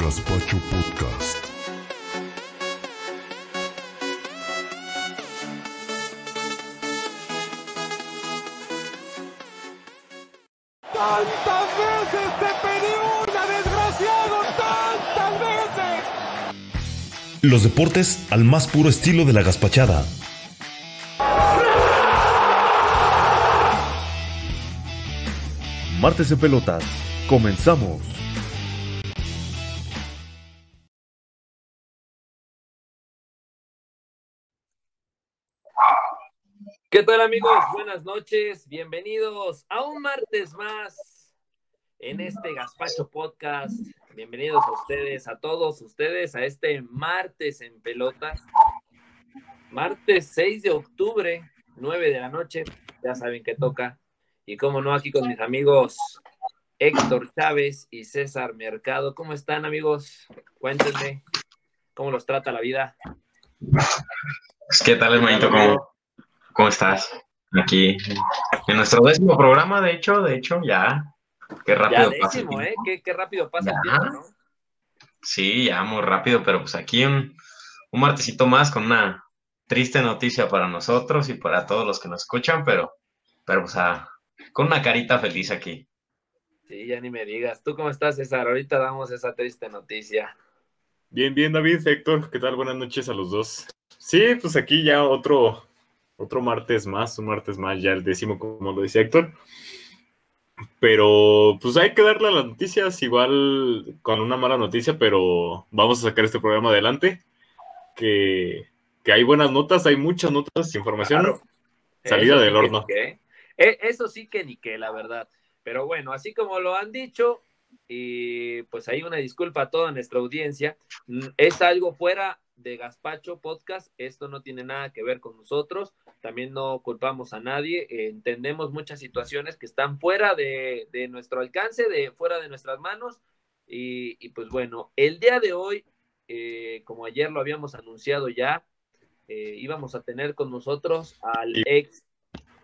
Gaspacho Podcast. ¡Tantas veces te pedí una, desgraciado! ¡Tantas veces! Los deportes al más puro estilo de la gaspachada. Martes de pelotas. Comenzamos. ¿Qué tal amigos? Buenas noches, bienvenidos a un martes más en este Gaspacho Podcast. Bienvenidos a ustedes, a todos ustedes, a este martes en pelotas. Martes 6 de octubre, 9 de la noche, ya saben que toca. Y como no, aquí con mis amigos Héctor Chávez y César Mercado. ¿Cómo están amigos? Cuéntenme, ¿cómo los trata la vida? ¿Qué tal, hermanito? ¿Cómo, ¿Cómo estás? Aquí en nuestro décimo programa, de hecho, de hecho, ya. Qué rápido ya pasa. décimo, ¿eh? Qué, qué rápido pasa el tiempo, ¿no? Sí, ya muy rápido, pero pues aquí un, un martesito más con una triste noticia para nosotros y para todos los que nos escuchan, pero, pero pues ah, con una carita feliz aquí. Sí, ya ni me digas. ¿Tú cómo estás, César? Ahorita damos esa triste noticia. Bien, bien, David, Héctor, ¿qué tal? Buenas noches a los dos. Sí, pues aquí ya otro, otro martes más, un martes más, ya el décimo, como lo decía Héctor. Pero pues hay que darle a las noticias, igual con una mala noticia, pero vamos a sacar este programa adelante. Que, que hay buenas notas, hay muchas notas, información. Claro. Salida Eso del sí que horno. Eh, Eso sí que ni qué, la verdad. Pero bueno, así como lo han dicho, y pues hay una disculpa a toda nuestra audiencia, mm, es algo fuera de Gaspacho Podcast, esto no tiene nada que ver con nosotros, también no culpamos a nadie, entendemos muchas situaciones que están fuera de, de nuestro alcance, de fuera de nuestras manos, y, y pues bueno, el día de hoy, eh, como ayer lo habíamos anunciado ya, eh, íbamos a tener con nosotros al ex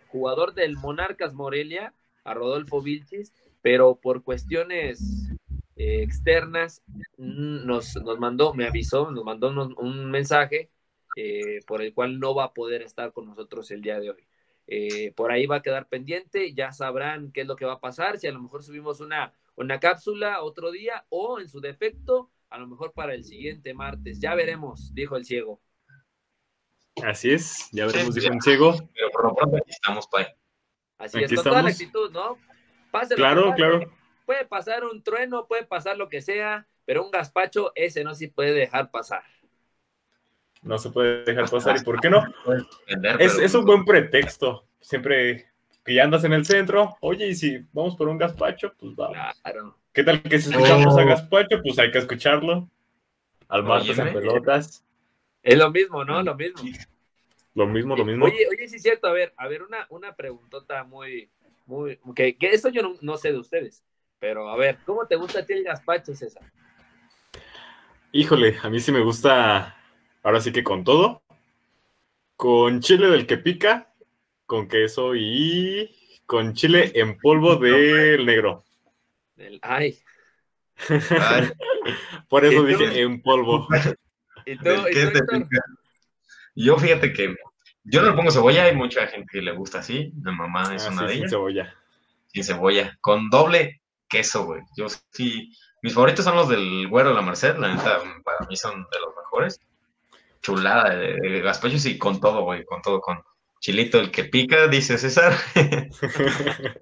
jugador del Monarcas Morelia, a Rodolfo Vilchis, pero por cuestiones eh, externas nos, nos mandó, me avisó, nos mandó un, un mensaje eh, por el cual no va a poder estar con nosotros el día de hoy. Eh, por ahí va a quedar pendiente, ya sabrán qué es lo que va a pasar, si a lo mejor subimos una, una cápsula otro día o en su defecto, a lo mejor para el siguiente martes. Ya veremos, dijo el ciego. Así es, ya veremos, Sí, dijo ya. un ciego. Pero por lo pronto aquí estamos, Pai. Así Aquí es, con toda la actitud, ¿no? Pase lo que Claro, pase, claro. Puede pasar un trueno, puede pasar lo que sea, pero un gazpacho ese no se puede dejar pasar. No se puede dejar pasar, ¿y por qué no? Entender, Es, pero- es un buen pretexto. Siempre que ya andas en el centro, oye, y si vamos por un gazpacho, pues vamos. Claro. ¿Qué tal que si escuchamos Oh. a gazpacho? Pues hay que escucharlo. Al martes en Óyeme. pelotas. Es lo mismo, ¿no? Lo mismo. Lo mismo, lo mismo. Oye, oye, sí es cierto, a ver, a ver, una, una preguntota muy, muy, que, que eso yo no, no sé de ustedes, pero a ver, ¿cómo te gusta a ti el gazpacho, César? Híjole, a mí sí me gusta, ahora sí que con todo. Con chile del que pica, con queso y con chile en polvo del negro. Ay, Ay, Por eso dije en polvo. ¿y tú. Yo fíjate que yo no le pongo cebolla, hay mucha gente que le gusta así. Mi mamá es Ah, una sí, de sin ellas. cebolla. sin cebolla, con doble queso, güey. Yo sí, mis favoritos son los del Güero de la Merced, la neta, para mí son de los mejores. Chulada de, de gazpachos y con todo, güey, con todo, con chilito, el que pica, dice César.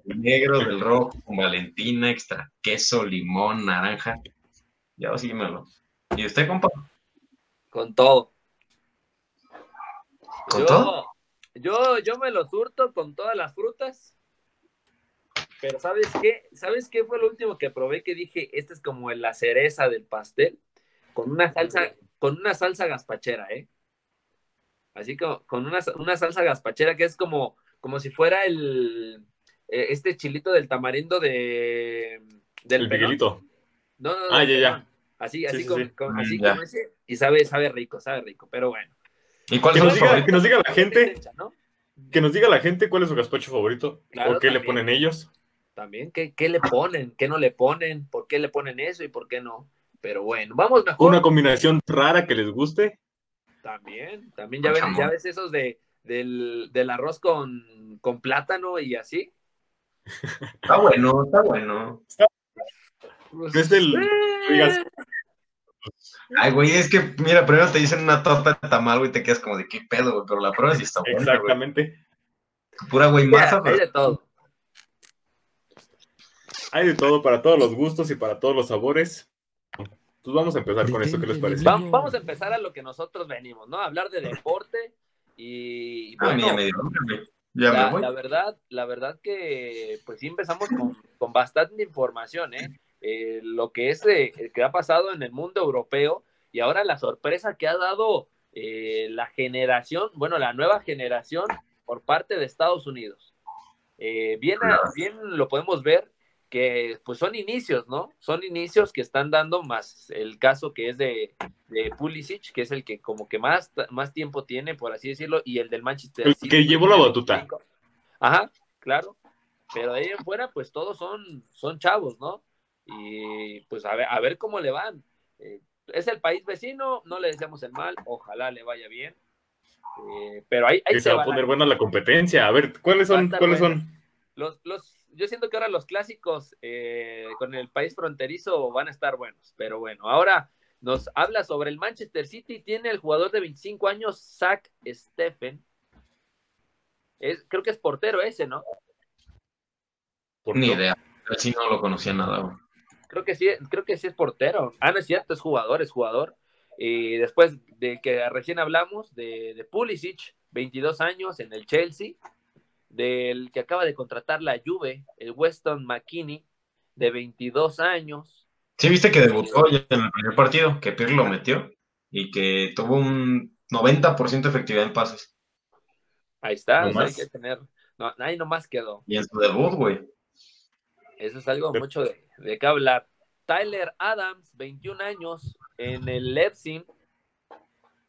El negro, del rojo, con Valentina, extra queso, limón, naranja. Ya síguemelo. ¿Y usted, compa? Con todo. ¿Con yo, todo? Yo, yo me lo surto con todas las frutas. Pero ¿sabes qué? ¿Sabes qué fue lo último que probé que dije, esta es como la cereza del pastel? Con una salsa, con una salsa gazpachera, ¿eh? Así como con una, una salsa gazpachera que es como, como si fuera el eh, este chilito del tamarindo de del El. No, no, no, Ah, ya, ya. Así, así, sí, como, sí. como- Mm, así como ese, y sabe, sabe rico, sabe rico, pero bueno. ¿Y cuáles Que nos, diga, que nos diga la gente, ¿no? que nos diga la gente cuál es su gazpacho favorito. Claro, o qué le ponen ellos. También, ¿qué, qué le ponen? ¿Qué no le ponen? ¿Por qué le ponen eso y por qué no? Pero bueno, vamos mejor. Una combinación rara que les guste. También, también ya ves, ya ves esos de, del, del arroz con, con plátano y así. Está bueno, está bueno. Pues, Es del- eh, digas, Ay, güey, es que, mira, primero te dicen una torta de tamal, güey, te quedas como de qué pedo, güey, pero la prueba sí está buena, güey. Exactamente. Pura, güey, masa, hay pero de todo. Hay de todo para todos los gustos y para todos los sabores. Pues vamos a empezar con esto, ¿qué les parece? Va- vamos a empezar a lo que nosotros venimos, ¿no? A hablar de deporte y a mí bueno, ya me dio hambre, güey. Ya la, me voy. la verdad, la verdad que pues sí empezamos con, con bastante información, ¿eh? Eh, lo que es eh, que ha pasado en el mundo europeo y ahora la sorpresa que ha dado eh, la generación, bueno, la nueva generación por parte de Estados Unidos. Eh, bien, bien lo podemos ver que pues son inicios, ¿no? Son inicios que están dando más el caso que es de, de Pulisic, que es el que como que más, más tiempo tiene, por así decirlo, y el del Manchester El City. que llevó la batuta. Ajá, claro. Pero de ahí en fuera, pues todos son, son chavos, ¿no? Y pues a ver, a ver cómo le van. Eh, es el país vecino, no le deseamos el mal, ojalá le vaya bien. Eh, pero ahí, ahí Que se va a poner buena la competencia. A ver, ¿cuáles son? ¿Cuáles son? Los, los, yo siento que ahora los clásicos eh, con el país fronterizo van a estar buenos, pero bueno, ahora nos habla sobre el Manchester City, tiene el jugador de 25 años, Zach Steffen. Es, creo que es portero ese, ¿no? ¿Por Ni idea. Así no lo conocía nada, güey. Creo que sí, creo que sí es portero. Ah, no es cierto, es jugador, es jugador. Y después de que recién hablamos de, de Pulisic, 22 años en el Chelsea, del que acaba de contratar la Juve, el Weston McKinney, de 22 años. Sí, viste que debutó ya en el primer partido, que Pirlo lo metió y que tuvo un 90% de efectividad en pases. Ahí está, No o sea, hay que tener. No, ahí nomás quedó. Y en su debut, güey. Eso es algo mucho de, de qué hablar. Tyler Adams, 21 años, en el Leipzig.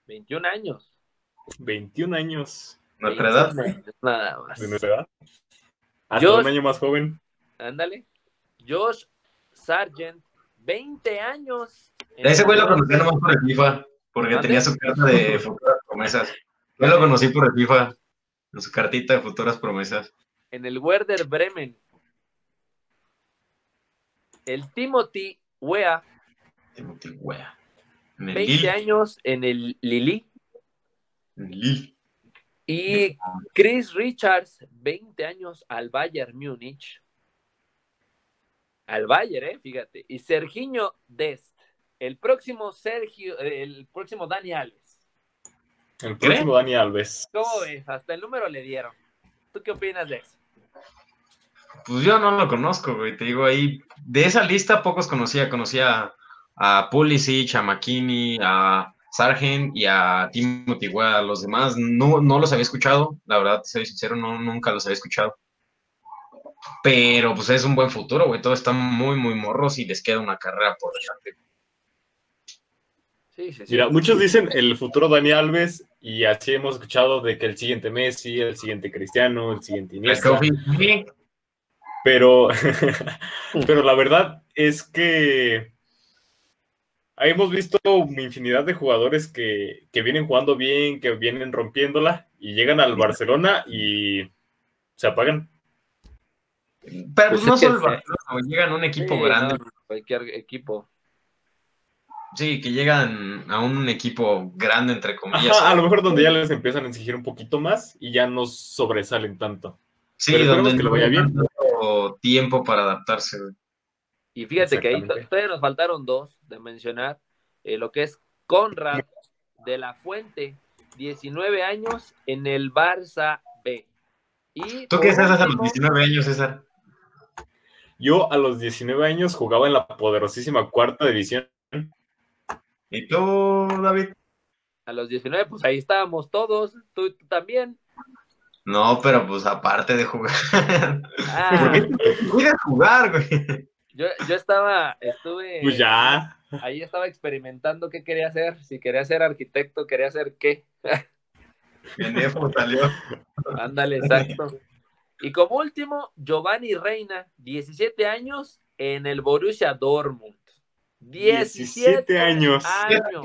21 años. 21 años Nuestra edad. 21 años, Nada más. de nuestra edad. Hasta Yo- un año más joven. Ándale. Josh Sargent, 20 años. Ese güey lo conocí nomás por el FIFA, porque tenía su carta de futuras promesas. Yo lo conocí por el FIFA, en su cartita de futuras promesas. En el Werder Bremen. El Timothy Wea, Timothy Wea. En el 20 Lille. años en el Lili. Lille. Y Chris Richards, 20 años al Bayern Múnich. Al Bayern, eh, fíjate. Y Serginho Dest, el próximo Sergio, el próximo Dani Alves. El próximo Dani Alves. ¿Cómo ves? Hasta el número le dieron. ¿Tú qué opinas de eso? Pues yo no lo conozco, güey. Te digo ahí, de esa lista pocos conocía. Conocía a Pulisic, a McKinney, a Sargent y a Timothy Wea. Los demás no, no los había escuchado. La verdad, soy sincero, no, nunca los había escuchado. Pero pues es un buen futuro, güey. Todos están muy, muy morros y les queda una carrera por delante. Sí, sí, sí. Mira, muchos dicen el futuro Dani Alves y así hemos escuchado de que el siguiente Messi, el siguiente Cristiano, el siguiente Iniesta. Pero, pero la verdad es que hemos visto una infinidad de jugadores que, que vienen jugando bien, que vienen rompiéndola y llegan al Barcelona y se apagan. Pero Pues no es que solo el. Barcelona, llegan a un equipo Sí, grande. no, cualquier equipo. Sí, que llegan a un equipo grande, entre comillas. Ajá, a lo mejor donde ya les empiezan a exigir un poquito más y ya no sobresalen tanto. Sí, pero donde que le no vaya bien. tiempo para adaptarse. Y fíjate que ahí todavía nos faltaron dos de mencionar. eh, lo que es Conrad de la Fuente, 19 años en el Barça B. Y ¿Tú qué estás a los último, 19 años, César? Yo a los 19 años jugaba en la poderosísima cuarta división. ¿Y tú, David? A los 19, pues ahí estábamos todos. Tú, tú también. No, pero pues aparte de jugar. Ah, ¿Por qué te cuidas jugar, güey? yo, yo estaba, estuve. Pues ya. Ahí estaba experimentando qué quería hacer. Si quería ser arquitecto, quería hacer qué. Pendejo salió. Ándale, exacto. Y como último, Giovanni Reina, 17 años en el Borussia Dortmund. 17 años. años.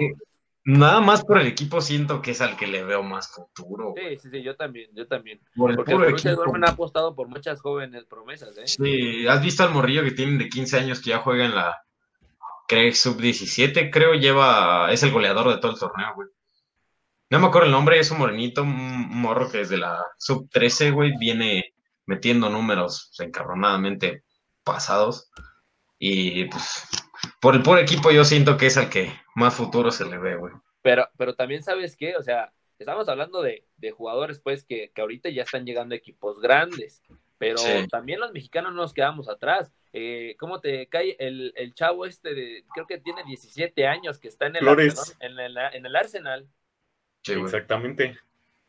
Nada más por el equipo siento que es al que le veo más futuro. güey. Sí, sí, sí, yo también, yo también. Por el Porque puro el equipo. Ha apostado por muchas jóvenes promesas, ¿eh? Sí, ¿has visto al morrillo que tienen de 15 años que ya juega en la creo sub-17? Creo lleva, es el goleador de todo el torneo, güey. No me acuerdo el nombre, es un morenito, un morro que desde la sub-13, güey, viene metiendo números encabronadamente pasados. Y pues, por el puro equipo yo siento que es al que más futuro se le ve, güey. Pero, pero también sabes qué, o sea, estamos hablando de, de jugadores pues que, que ahorita ya están llegando a equipos grandes, pero Sí. también los mexicanos no nos quedamos atrás. Eh, ¿Cómo te cae el, el chavo este de, creo que tiene 17 años, que está en el. Arsenal, en el, en el Arsenal? Sí, güey. Exactamente.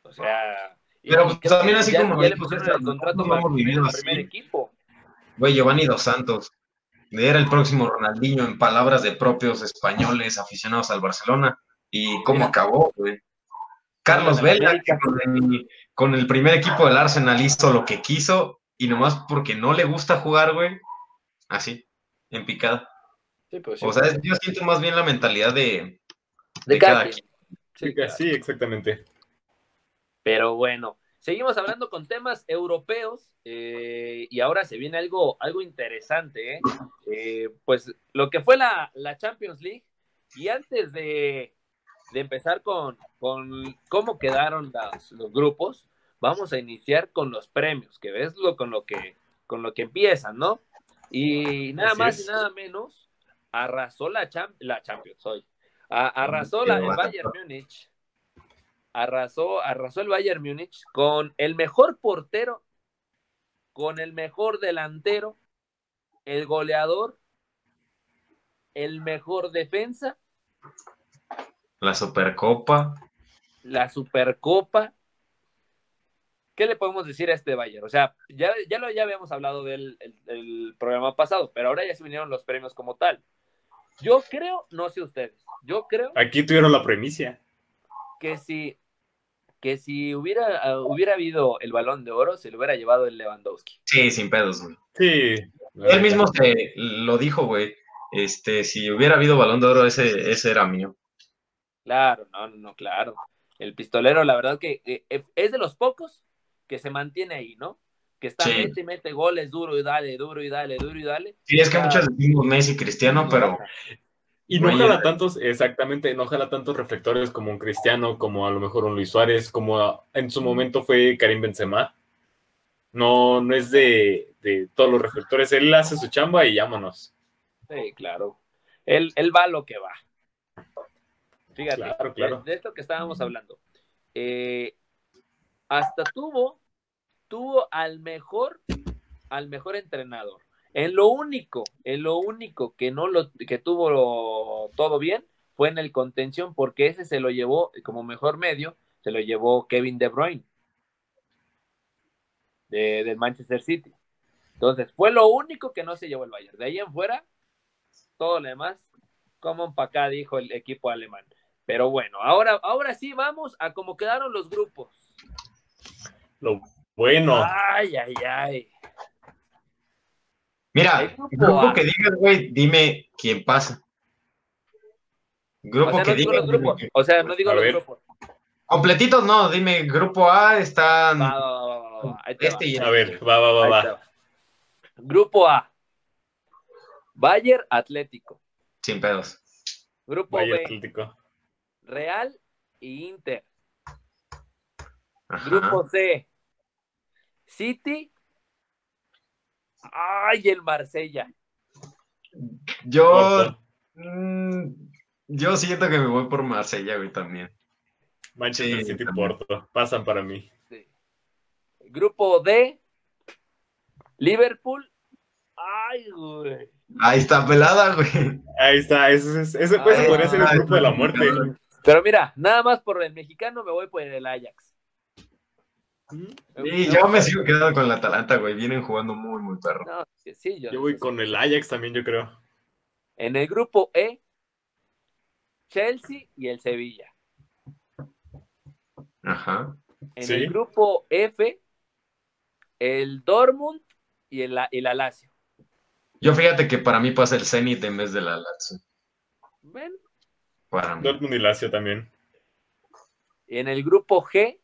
O sea... y- Pero, pues, también así ya, como ya le pusieron el contrato para el primer así. equipo. Güey, Giovanni Dos Santos. Era el próximo Ronaldinho en palabras de propios españoles aficionados al Barcelona. ¿Y cómo Mira. acabó, güey? Carlos Vela, que con el, con el primer equipo del Arsenal hizo lo que quiso y nomás porque no le gusta jugar, güey. Así, en picada. Sí, pues, sí. O sea, es- yo siento más bien la mentalidad de, de de cada quien. quien. Sí, claro. Sí, exactamente. Pero bueno, seguimos hablando con temas europeos eh, y ahora se viene algo, algo interesante, ¿eh? Eh, pues lo que fue la, la Champions League y antes de, de empezar con, con cómo quedaron las- los grupos, vamos a iniciar con los premios, que ves lo, con, lo que, con lo que empiezan, ¿no? Y nada Así más es. y nada menos, arrasó la, la Champions hoy. A- arrasó la, el Bayern Múnich arrasó, arrasó el Bayern Múnich con el mejor portero, con el mejor delantero, el goleador, el mejor defensa, La Supercopa. la Supercopa. ¿Qué le podemos decir a este Bayern? O sea, ya, ya lo ya habíamos hablado del el- el programa pasado, pero ahora ya se vinieron los premios como tal. Yo creo, no sé ustedes, yo creo Aquí tuvieron la premicia. que si que si hubiera, ah, hubiera habido el balón de oro, se lo hubiera llevado el Lewandowski. Sí, sin pedos, güey. Sí. Él mismo se lo dijo, güey. Este, si hubiera habido balón de oro, ese, ese era mío. Claro, no, no, no, claro. El pistolero, la verdad que eh, es de los pocos que se mantiene ahí, ¿no? Que está Sí. mete y mete goles duro y dale, duro y dale, duro y dale. Sí, es que Ah. muchos decimos Messi, Cristiano, pero Y no jala tantos, exactamente, no jala tantos reflectores como un Cristiano, como a lo mejor un Luis Suárez, como a- en su momento fue Karim Benzema. No, no es de, de todos los reflectores, él hace su chamba y llámonos. Sí, claro. Él, él va a lo que va. Fíjate, Claro, claro. De, de esto que estábamos hablando. Eh, hasta tuvo, tuvo al mejor, al mejor entrenador. En lo único, en lo único que no lo, que tuvo lo- todo bien fue en el contención, porque ese se lo llevó como mejor medio, se lo llevó Kevin De Bruyne de, del Manchester City. Entonces, fue lo único que no se llevó el Bayern. De ahí en fuera, todo lo demás, como para acá, dijo el equipo alemán. Pero bueno, ahora, ahora sí vamos a cómo quedaron los grupos. Lo bueno, Ay, ay, ay. Mira, grupo que digas, güey, dime quién pasa. Grupo O sea, que no digo digas. los grupos. O sea, no digo A los ver. grupos. Completitos no, dime, grupo A están Va, va, va, este y a ver, va, va, va, Ahí va. Grupo A. Bayern Atlético. sin pedos. Grupo Bayern B. Atlético. Real y Inter. Ajá. Grupo C. City. Ay, el Marsella. Yo, mm, yo siento que me voy por Marsella, güey, también. Manchester Sí, City también. Porto. Pasan para mí. Sí. Grupo D. Liverpool. Ay, güey. Ahí está pelada, güey. Ahí está, ese, ese, Ay, podría ser el ay, grupo de la muerte. Pero mira, nada más por el mexicano me voy por el Ajax. Y yo me sigo quedando con el Atalanta, güey. Vienen jugando muy, muy perro. No, sí, sí, yo, Yo voy con el Ajax también, yo creo. En el grupo E, Chelsea y el Sevilla. Ajá. En Sí. el grupo F, el Dortmund y el, y la Lazio. Yo fíjate que para mí pasa el Zenit en vez de la Lazio. Para mí. Dortmund y Lazio también. En el grupo G,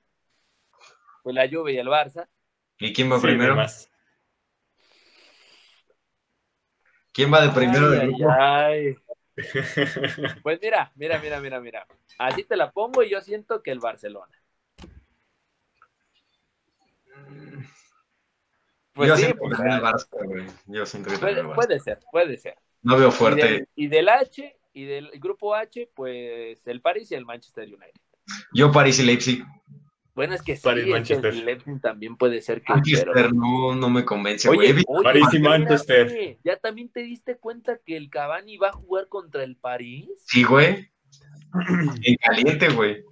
pues la Juve y el Barça. ¿Y quién va Sí, primero? demás. ¿Quién va de primero Ay, del grupo? ay. Pues mira, mira, mira, mira, mira. Así te la pongo y yo siento que el Barcelona. Pues Yo sí, siento pues, que el Barça, güey. Yo siento que puede, el Barça. puede ser, puede ser. No veo Y fuerte. del, y del H y del grupo H, pues el París y el Manchester United. Yo París y Leipzig. Bueno, es que sí, París, Manchester. el también puede ser que. Manchester pero- no, no me convence, Oye, güey. Oye, París y Manchester. ¿Ya también te diste cuenta que el Cavani va a jugar contra el París? Sí, güey. En caliente, güey.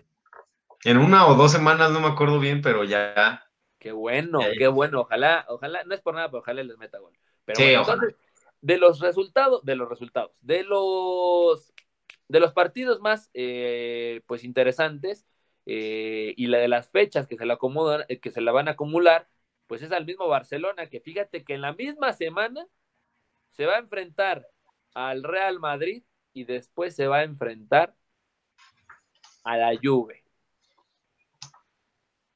En una o dos semanas, no me acuerdo bien, pero ya. Qué bueno, Ya, qué bueno. Ojalá, ojalá, no es por nada, pero ojalá les meta gol. Pero Sí, bueno, ojalá. entonces, de los resultados, de los resultados, de los de los partidos más eh, pues interesantes eh, y la de las fechas que se la acomodan, eh, que se la van a acumular, pues es al mismo Barcelona, que fíjate que en la misma semana se va a enfrentar al Real Madrid y después se va a enfrentar a la Juve.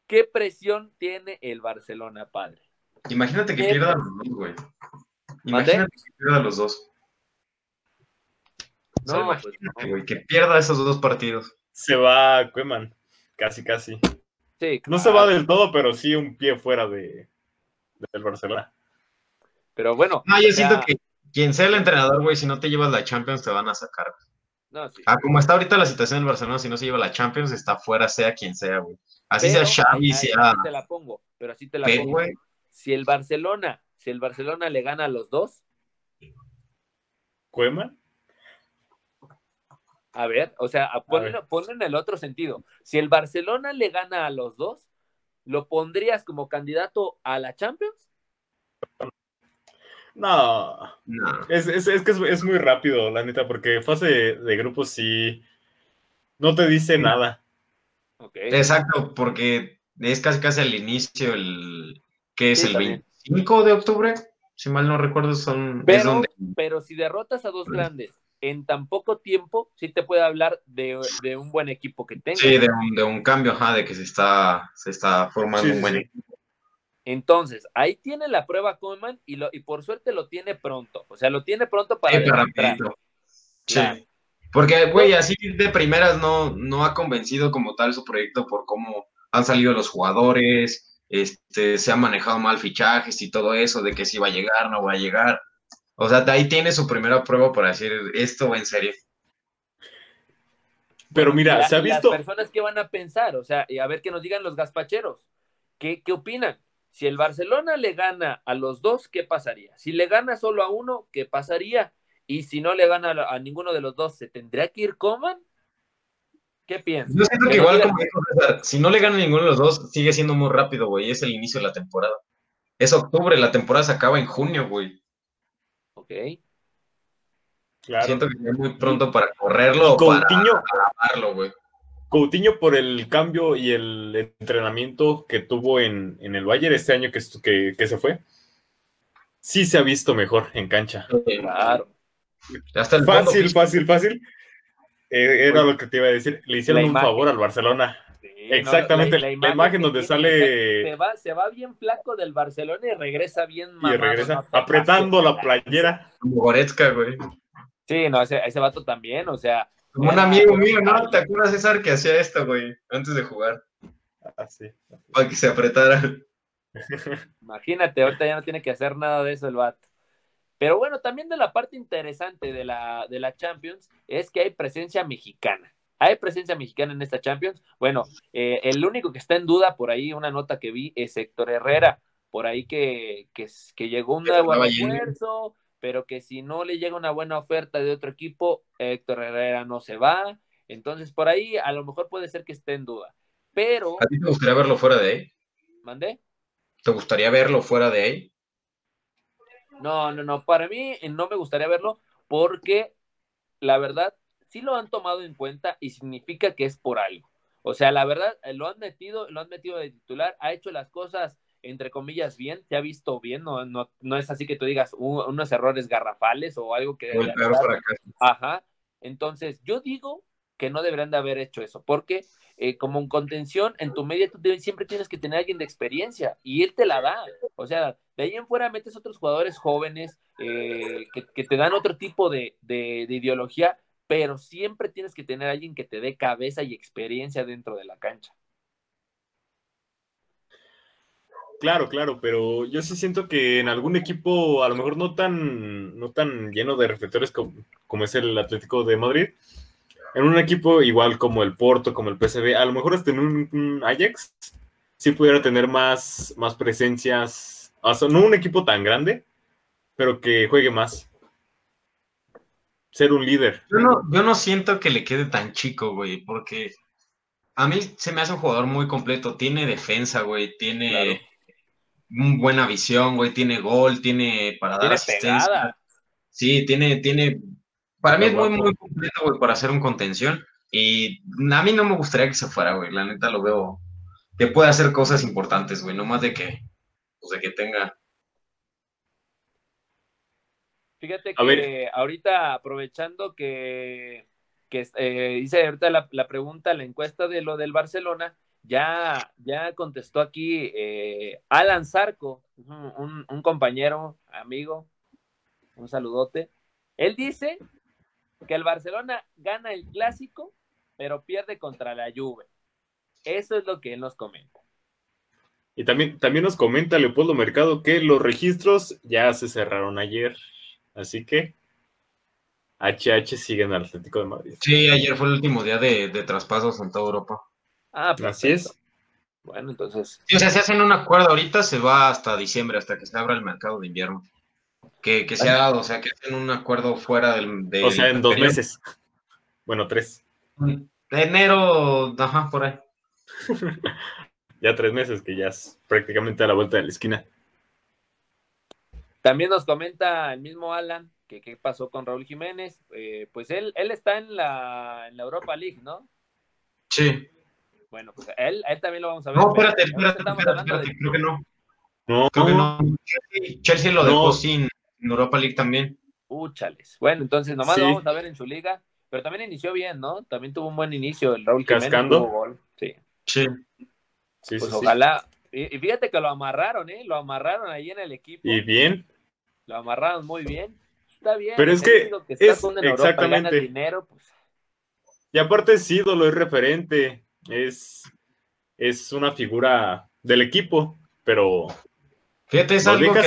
¿Qué presión tiene el Barcelona, padre? Imagínate que pierda los dos, güey. ¿Mande? Imagínate que pierda los dos. O sea, No, pues imagínate, no. güey, que pierda esos dos partidos. Se va Koeman. Casi, casi. Sí, No se claro. va del todo, pero sí un pie fuera de del Barcelona. Pero bueno. No, yo siento que quien sea el entrenador, güey, si no te llevas la Champions, te van a sacar. no, sí. Ah, como está ahorita la situación del Barcelona, si no se lleva la Champions, está fuera, sea quien sea, güey. Así Pero, sea Xavi, ahí- sea sí te la pongo, pero así te la pongo. güey. Si el Barcelona, si el Barcelona le gana a los dos, ¿Koeman? A ver, o sea, ponlo, ponlo en el otro sentido. Si el Barcelona le gana a los dos, ¿lo pondrías como candidato a la Champions? No. No. Es, es, es que es, es muy rápido, la neta, porque fase de, de grupos sí no te dice nada. Exacto, porque es casi casi al inicio, el que es Sí, el también. 25 de octubre, si mal no recuerdo, son es Pero, donde pero si derrotas a dos Pues- grandes en tan poco tiempo, sí te puede hablar de, de un buen equipo que tenga. sí, de un, de un cambio, ajá, de que se está, se está formando Sí, un buen sí. equipo. Entonces, ahí tiene la prueba Koeman y, lo, y por suerte lo tiene pronto. O sea, lo tiene pronto para Sí, para. Claro. Porque, güey, así de primeras no, no ha convencido como tal su proyecto por cómo han salido los jugadores, este, se han manejado mal fichajes y todo eso, de que si va a llegar, no va a llegar. O sea, de ahí tiene su primera prueba para decir, esto va en serio. Pero mira, la- se ha visto. Las personas que van a pensar, o sea, y a ver que nos digan los gazpacheros. ¿Qué, ¿Qué opinan? Si el Barcelona le gana a los dos, ¿qué pasaría? Si le gana solo a uno, ¿qué pasaría? Y si no le gana a, a ninguno de los dos, ¿se tendría que ir Coman? ¿Qué piensas? Yo siento que igual, digan. como dijo César, si no le ganan ninguno de los dos, sigue siendo muy rápido, güey. Es el inicio de la temporada. Es octubre, la temporada se acaba en junio, güey. Ok. Claro. Siento que es muy pronto para correrlo o para Coutinho, acabarlo, güey. Coutinho por el cambio y el entrenamiento que tuvo en, en el Bayern este año que, que, que se fue, sí se ha visto mejor en cancha. Claro. Hasta el fondo Fácil, fácil, fácil. Eh, era lo que te iba a decir. Le hicieron La un imagen. favor al Barcelona. Exactamente, la imagen donde sale- Se va, se va bien flaco del Barcelona y regresa bien Y mamado, regresa no te apretando la playera. Como Goretzka, güey. Sí, no, ese, ese vato también, o sea, Como un amigo mío, ¿no? ¿Te acuerdas, César, que hacía esto, güey? Antes de jugar. Así. Para que se apretara. imagínate, ahorita ya no tiene que hacer nada de eso el vato. Pero bueno, también de la parte interesante de la, de la Champions es que hay presencia mexicana. Hay presencia mexicana en esta Champions. Bueno, eh, el único que está en duda por ahí, una nota que vi, es Héctor Herrera. Por ahí que, que, que llegó un nuevo refuerzo, pero que si no le llega una buena oferta de otro equipo, Héctor Herrera no se va. Entonces, por ahí a lo mejor puede ser que esté en duda. Pero, ¿A ti te gustaría verlo fuera de ahí? ¿mandé? ¿Te gustaría verlo fuera de ahí? No, no, no. Para mí no me gustaría verlo porque la verdad sí lo han tomado en cuenta y significa que es por algo. O sea, la verdad eh, lo han metido, lo han metido de titular, ha hecho las cosas entre comillas bien, se ha visto bien, no, no, no es así que tú digas "Uh, unos errores garrafales o algo que O el peor fracaso. Ajá. Entonces, yo digo que no deberían de haber hecho eso, porque eh, como en contención, en tu media tú siempre tienes que tener a alguien de experiencia y él te la da. O sea, de ahí en fuera metes otros jugadores jóvenes eh, que, te dan otro tipo de, de, ideología, pero siempre tienes que tener a alguien que te dé cabeza y experiencia dentro de la cancha. Claro, claro, pero yo sí siento que en algún equipo, a lo mejor no tan, no tan lleno de reflectores como, como es el Atlético de Madrid, en un equipo igual como el Porto, como el PSV, a lo mejor hasta en un, Ajax, sí pudiera tener más, más presencias, no un equipo tan grande, pero que juegue más. Ser un líder. Yo no, yo no siento que le quede tan chico, güey, porque a mí se me hace un jugador muy completo. Tiene defensa, güey, tiene buena visión, güey, tiene gol, tiene para dar asistencia. Sí, tiene, tiene para mí es muy, muy completo, güey, para hacer un contención. Y a mí no me gustaría que se fuera, güey. La neta lo veo que puede hacer cosas importantes, güey. No más de que, pues de que tenga. Fíjate que ahorita aprovechando que, que eh, hice ahorita la, pregunta, la encuesta de lo del Barcelona, ya, ya contestó aquí eh, Alan Zarco, un, un compañero, amigo, un saludote. Él dice que el Barcelona gana el clásico, pero pierde contra la Juve. Eso es lo que él nos comenta. Y también, también nos comenta Leopoldo Mercado que los registros ya se cerraron ayer. Así que HH sigue en el Atlético de Madrid. Sí, ayer fue el último día de, traspasos en toda Europa. Ah, pues Así es. Bueno, entonces. o sea, se hacen un acuerdo ahorita, se va hasta diciembre, hasta que se abra el mercado de invierno que, se ha dado, o sea, que hacen un acuerdo fuera del... o sea, en dos meses. Bueno, tres. De enero, ajá, por ahí. ya tres meses, que ya es prácticamente a la vuelta de la esquina. También nos comenta el mismo Alan que qué pasó con Raúl Jiménez. Eh, pues él, él está en la, en la Europa League, ¿no? Sí. Bueno, pues él, él también lo vamos a ver. No, espérate, espérate, espérate, creo que no. No, creo que no. Chelsea, lo dejó sin, en Europa League también. Úchales. Bueno, entonces nomás lo vamos a ver en su liga. Pero también inició bien, ¿no? También tuvo un buen inicio el Raúl Cascando. Gol. Sí. Sí. sí pues ojalá. Y, fíjate que lo amarraron, ¿eh? Lo amarraron ahí en el equipo. Y bien. Lo amarraron muy bien. Está bien. Pero es que, es exactamente. dinero, pues. Y aparte es ídolo, es referente, es, es una figura del equipo, pero... Fíjate, es algo que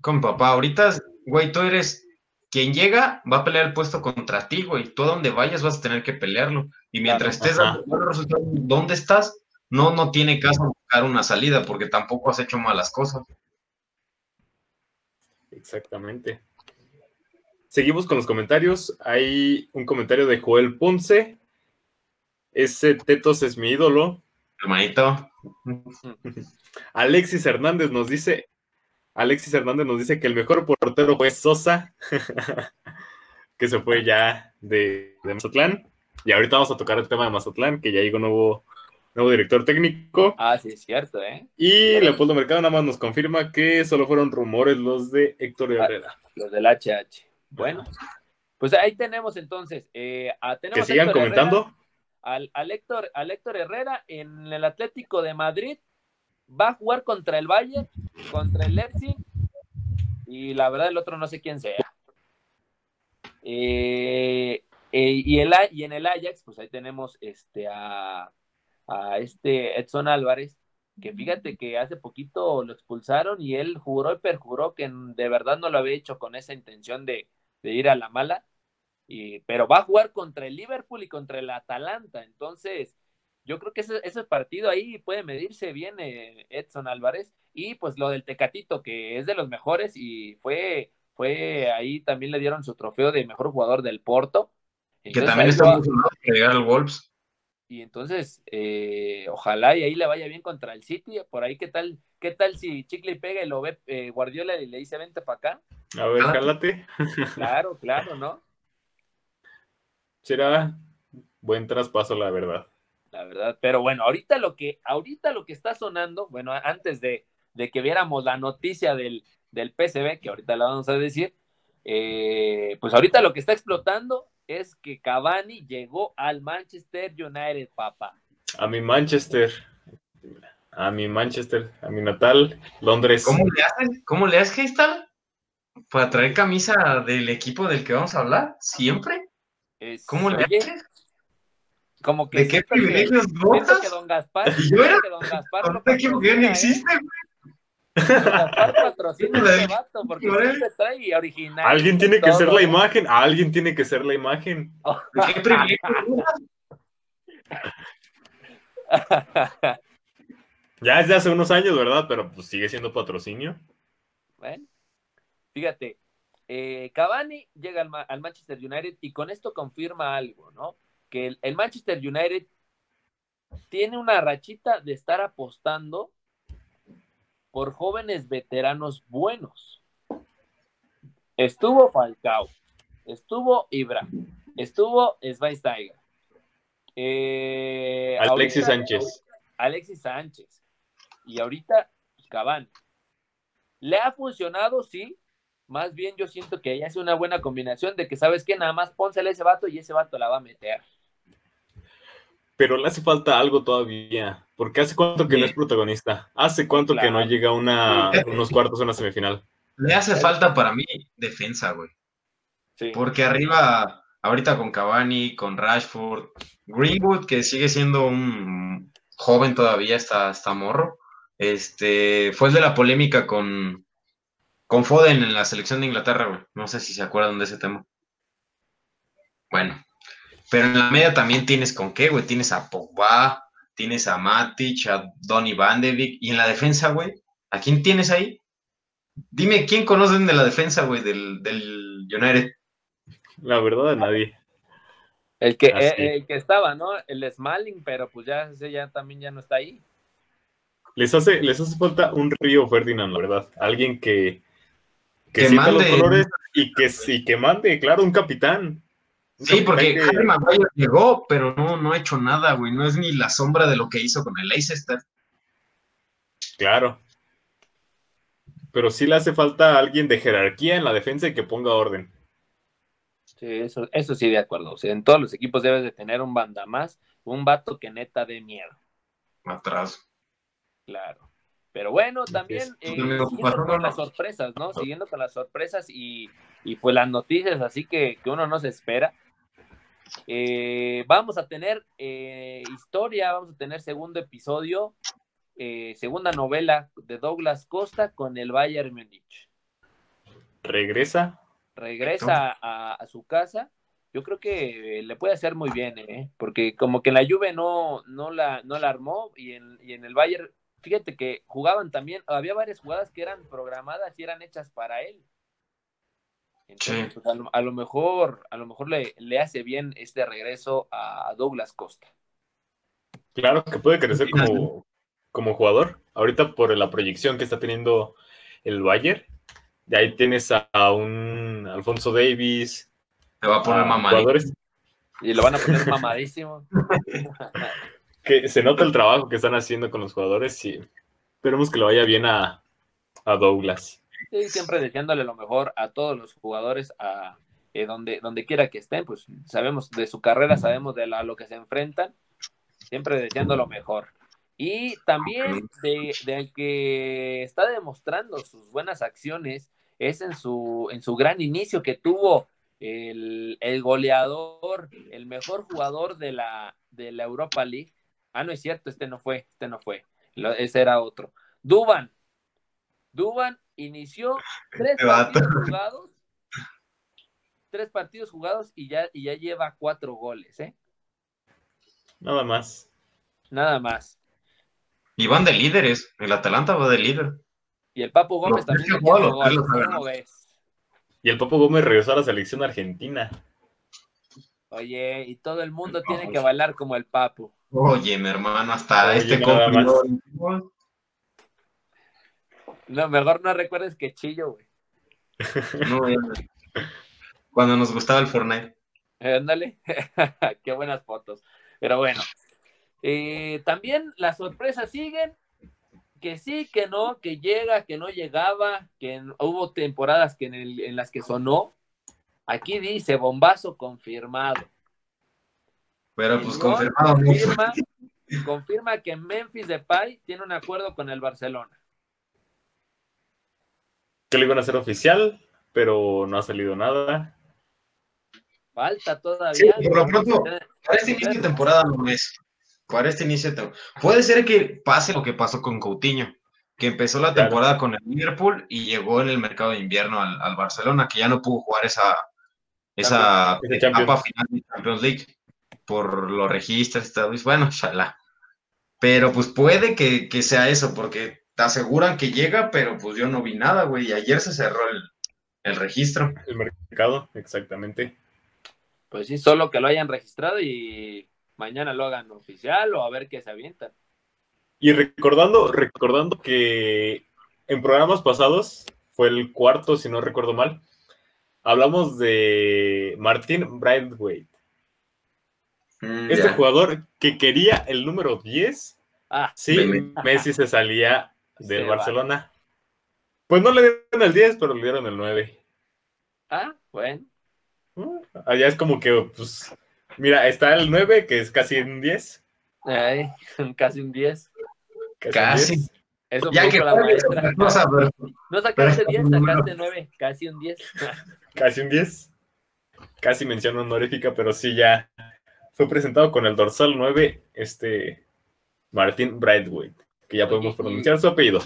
con papá. Ahorita, güey, tú eres quien llega, va a pelear el puesto contra ti, güey. Tú a donde vayas vas a tener que pelearlo. Y mientras estés dando resultados, ¿dónde estás? No, no tiene caso buscar una salida porque tampoco has hecho malas cosas. Exactamente. Seguimos con los comentarios. Hay un comentario de Joel Ponce. Ese Tetos es mi ídolo. Hermanito. Alexis Hernández nos dice: Alexis Hernández nos dice que el mejor portero fue Sosa, que se fue ya de, Mazatlán. Y ahorita vamos a tocar el tema de Mazatlán, que ya llegó nuevo, nuevo director técnico. Ah, sí, es cierto, ¿eh? Y Leopoldo Mercado nada más nos confirma que solo fueron rumores los de Héctor ah, Herrera. los del HH. Bueno, pues ahí tenemos entonces. Eh, que sigan comentando. al, Héctor, al Héctor Herrera en el Atlético de Madrid va a jugar contra el Valle, contra el Leipzig, y la verdad el otro no sé quién sea. Eh, eh, y, el, y en el Ajax, pues ahí tenemos este a, este Edson Álvarez, que fíjate que hace poquito lo expulsaron y él juró y perjuró que de verdad no lo había hecho con esa intención de, ir a la mala. Y, pero va a jugar contra el Liverpool y contra el Atalanta. Entonces, yo creo que ese, ese partido ahí puede medirse bien eh, Edson Álvarez y pues lo del Tecatito que es de los mejores y fue fue ahí también le dieron su trofeo de mejor jugador del Porto que también está muy llegar al Wolves y entonces eh, ojalá y ahí le vaya bien contra el City por ahí qué tal qué tal si Chicle pega y lo ve eh, Guardiola y le dice vente para acá a ver jálate. Claro claro no será buen traspaso la verdad. La verdad. Pero bueno, ahorita lo que, ahorita lo que está sonando, bueno, antes de, que viéramos la noticia del, del PCB, que ahorita la vamos a decir, eh, pues ahorita lo que está explotando es que Cavani llegó al Manchester United, papá. A mi Manchester. A mi Manchester, a mi natal, Londres. ¿Cómo le hacen? ¿Cómo le haces, Gestal? Para traer camisa del equipo del que vamos a hablar, siempre. Es- ¿Cómo le oye, haces? Como que ¿De qué que- privilegios que Don Gaspar, Y yo era- que Don Gaspar que. Patrocina este vato porque siempre trae original. Alguien tiene que todo. ser la imagen. Alguien tiene que ser la imagen. Ya es de hace unos años, ¿verdad? Pero pues sigue siendo patrocinio. Bueno, fíjate, eh, Cavani llega al, Ma- al Manchester United y con esto confirma algo, ¿no? Que el, el Manchester United tiene una rachita de estar apostando por jóvenes veteranos buenos. Estuvo Falcao, estuvo Ibra, estuvo Schweinsteiger, eh, Alexis ahorita- Sánchez. Alexis Sánchez. Y ahorita, Cavani. ¿Le ha funcionado? Sí. Más bien yo siento que ella hace una buena combinación de que, ¿sabes qué? Nada más pónsele a ese vato y ese vato la va a meter. Pero le hace falta algo todavía. Porque hace cuánto que no es protagonista. Hace cuánto que no llega a una, unos cuartos, a una semifinal. Le hace falta para mí defensa, güey. Sí. Porque arriba, ahorita con Cavani, con Rashford, Greenwood, que sigue siendo un joven todavía, está, está morro. Este, fue el de la polémica con, con Foden en la selección de Inglaterra, güey. No sé si se acuerdan de ese tema. Bueno, pero en la media también tienes con qué, güey. Tienes a Pogba, tienes a Matic, a Donny Van de Beek, y en la defensa, güey, ¿a quién tienes ahí? Dime, ¿quién conocen de la defensa, güey, del, del United? La verdad de nadie. El que, Así. eh, el que estaba, ¿no? El Smalling, pero pues ya ese ya también ya no está ahí. Les hace, les hace falta un Río Ferdinand, la verdad. Alguien que, que, Que sienta mande. los colores y que, y que mande, claro, un capitán. Sí, porque que- Harry Maguire llegó, pero no, no ha hecho nada, güey. No es ni la sombra de lo que hizo con el Leicester. Claro. Pero sí le hace falta alguien de jerarquía en la defensa y que ponga orden. Sí, eso, eso sí, de acuerdo. O sea, en todos los equipos debes de tener un banda más, un vato que neta de miedo. Atrás. Claro. Pero bueno, también eh, siguiendo con las sorpresas, ¿no? Siguiendo con las sorpresas y, y pues las noticias, así que, que uno no se espera. Eh, vamos a tener eh, historia, vamos a tener segundo episodio, eh, segunda novela de Douglas Costa con el Bayern Múnich. Regresa. Regresa a, a su casa. Yo creo que le puede hacer muy bien, ¿eh? porque como que en la Juve no, no, la, no la armó y en, y en el Bayern, fíjate que jugaban también, había varias jugadas que eran programadas y eran hechas para él. Entonces, Sí. pues, a, lo, a lo mejor, a lo mejor le, le hace bien este regreso a Douglas Costa. Claro que puede crecer como, como jugador. Ahorita por la proyección que está teniendo el Bayern. Y ahí tienes a, a un Alfonso Davis. Te va a poner jugadores Y lo van a poner mamadísimo. que se nota el trabajo que están haciendo con los jugadores y esperemos que le vaya bien a, a Douglas. Siempre deseándole lo mejor a todos los jugadores, a eh, donde, donde quiera que estén, pues sabemos de su carrera, sabemos de la- lo que se enfrentan, siempre deseando lo mejor. Y también de, del que está demostrando sus buenas acciones es en su, en su gran inicio que tuvo el, el goleador, el mejor jugador de la, de la Europa League. Ah, no es cierto, este no fue, este no fue, Lo- ese era otro. Duban, Duban inició tres Este vato. partidos jugados, tres partidos jugados y ya, y ya lleva cuatro goles, ¿eh? Nada más. Nada más. Y van de líderes. El Atalanta va de líder. Y el Papo Gómez Los también tres tres goles, ¿cómo ves? Y el Papo Gómez regresó a la selección argentina. Oye, y todo el mundo tiene que bailar como el Papo. Oye, mi hermano, hasta Oye, este cumplió. No, mejor no recuerdes que chillo, güey. No. Cuando nos gustaba el Fortnite. Eh, Ándale, qué buenas fotos. Pero bueno, eh, también las sorpresas siguen, que sí, que no, que llega, que no llegaba, que en- hubo temporadas que en, el- en las que sonó, Aquí dice bombazo confirmado. Pero pues confirmado confirma, confirma que Memphis Depay tiene un acuerdo con el Barcelona. Que lo iban a hacer oficial, pero no ha salido nada. Falta todavía. Sí, por lo pronto, Para este inicio de temporada no es. Para este inicio de temporada. Puede ser que pase lo que pasó con Coutinho, que empezó la Claro. temporada con el Liverpool y llegó en el mercado de invierno al, al Barcelona, que ya no pudo jugar esa, esa etapa Champions. final de Champions League por los registros. Bueno, shalá. Pero pues puede que, que sea eso, porque te aseguran que llega, pero pues yo no vi nada, güey. Y ayer se cerró el, el registro. El mercado, exactamente. Pues sí, solo que lo hayan registrado y mañana lo hagan oficial o a ver qué se avientan. Y recordando, recordando que en programas pasados, fue el cuarto, si no recuerdo mal, hablamos de Martín Braithwaite. Mm, Este jugador que quería el número 10, Ah, sí. Messi se salía del Se va. Barcelona. Pues no le dieron el 10, pero le dieron el 9. ah, bueno. Uh, Allá es como que, pues, mira, está el 9, que es casi un 10. Ay, casi un 10. casi un Casi. 10. Eso Ya fue que la maestra. cosa, pero- No sacaste pero- 10, sacaste 9, casi un 10. Casi un 10. Casi mención honorífica, pero sí ya fue presentado con el dorsal 9, este Martín Braithwaite, que ya podemos pronunciar su apellido.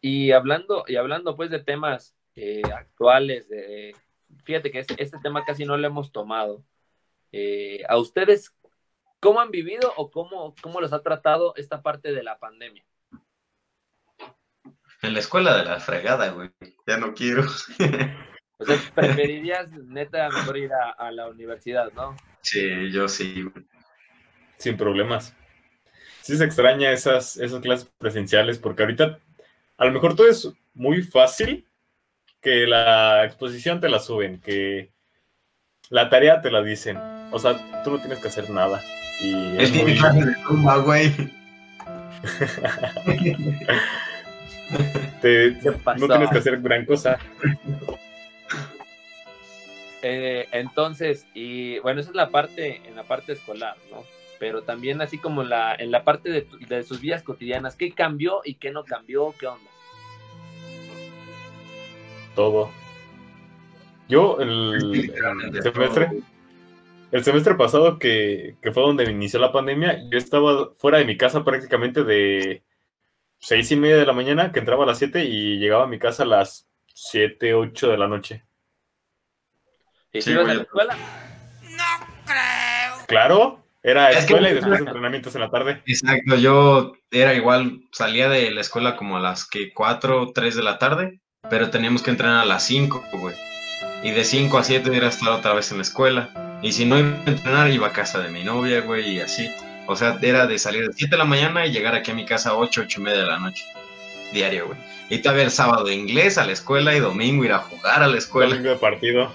Y hablando, y hablando pues de temas eh, actuales, de, fíjate que este, este tema casi no lo hemos tomado. Eh, ¿A ustedes cómo han vivido o cómo, cómo los ha tratado esta parte de la pandemia? En la escuela de la fregada, güey. Ya no quiero. O sea, preferirías neta mejor ir a, a la universidad, ¿no? Sí, yo sí. sin problemas. Sí se extraña esas, esas clases presenciales, porque ahorita a lo mejor todo es muy fácil que la exposición te la suben, que la tarea te la dicen. O sea, tú no tienes que hacer nada. Y Es es muy- mi clase de tumba, güey. te- ¿Qué pasó? no tienes que hacer gran cosa. Eh, entonces, y bueno, esa es la parte, en la parte escolar, ¿no? Pero también así como en la, en la parte de, tu- de sus vidas cotidianas, ¿qué cambió y qué no cambió? ¿Qué onda? Todo. Yo el, el semestre, el semestre pasado que, que fue donde inició la pandemia, yo estaba fuera de mi casa prácticamente de seis y media de la mañana, que entraba a las siete y llegaba a mi casa a las siete, ocho de la noche. ¿Y Sí, si ibas a güey. la escuela? Claro, era Es que- escuela y después entrenamientos en la tarde. Exacto, yo era igual, salía de la escuela como a las que 4 3 de la tarde, pero teníamos que entrenar a las 5, güey. Y de 5 a 7 era estar otra vez en la escuela. Y si no iba a entrenar, iba a casa de mi novia, güey, y así. O sea, era de salir de 7 de la mañana y llegar aquí a mi casa a 8, 8 y media de la noche. Diario, güey. Y todavía el sábado de inglés a la escuela y domingo ir a jugar a la escuela. Domingo de partido.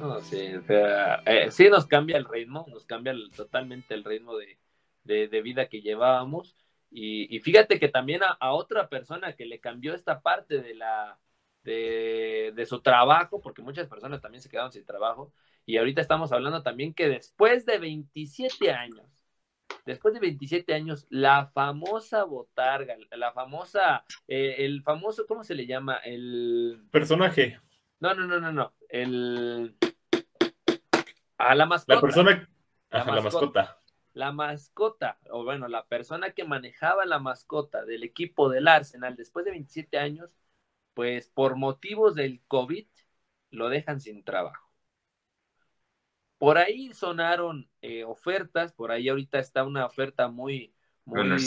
No, sí, o sea, eh, sí nos cambia el ritmo, nos cambia el- totalmente el ritmo de, de- de vida que llevábamos. Y, y fíjate que también a, a otra persona que le cambió esta parte de la de, de su trabajo, porque muchas personas también se quedaron sin trabajo, y ahorita estamos hablando también que después de 27 años, después de 27 años, la famosa botarga, la famosa, eh, el famoso, ¿cómo se le llama? El Personaje. no, no, no, no, no. El. A la mascota. La persona. La Ajá, la mascota. mascota. La mascota, o bueno, la persona que manejaba la mascota del equipo del Arsenal después de 27 años, pues por motivos del COVID lo dejan sin trabajo. Por ahí sonaron eh, ofertas, por ahí ahorita está una oferta muy, muy,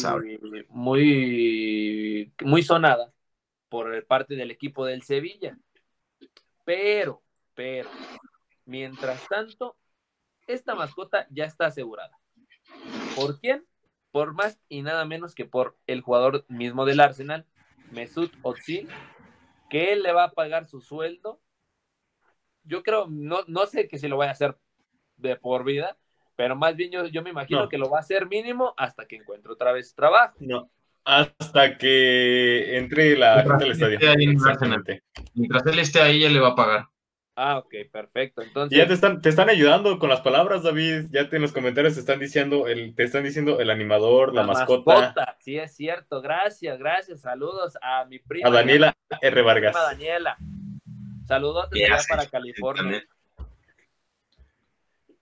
muy, muy sonada por parte del equipo del Sevilla. Pero, pero, mientras tanto, esta mascota ya está asegurada. ¿Por quién? Por más y nada menos que por el jugador mismo del Arsenal, Mesut Özil, que él le va a pagar su sueldo. Yo creo, no, no sé que si lo vaya a hacer de por vida, pero más bien yo, yo me imagino No. que lo va a hacer mínimo hasta que encuentre otra vez trabajo. No. Hasta que entre la gente al estadio. ahí. Mientras él esté ahí, él le va a pagar. Ah, ok, perfecto. Y Entonces, ya te están, te están ayudando con las palabras, David. Ya te- en los comentarios te están diciendo el, te están diciendo el animador, la, mascota, Sí, es cierto. Gracias, gracias. Saludos a mi prima. a Daniela R. Vargas. prima Daniela. Saludos para California.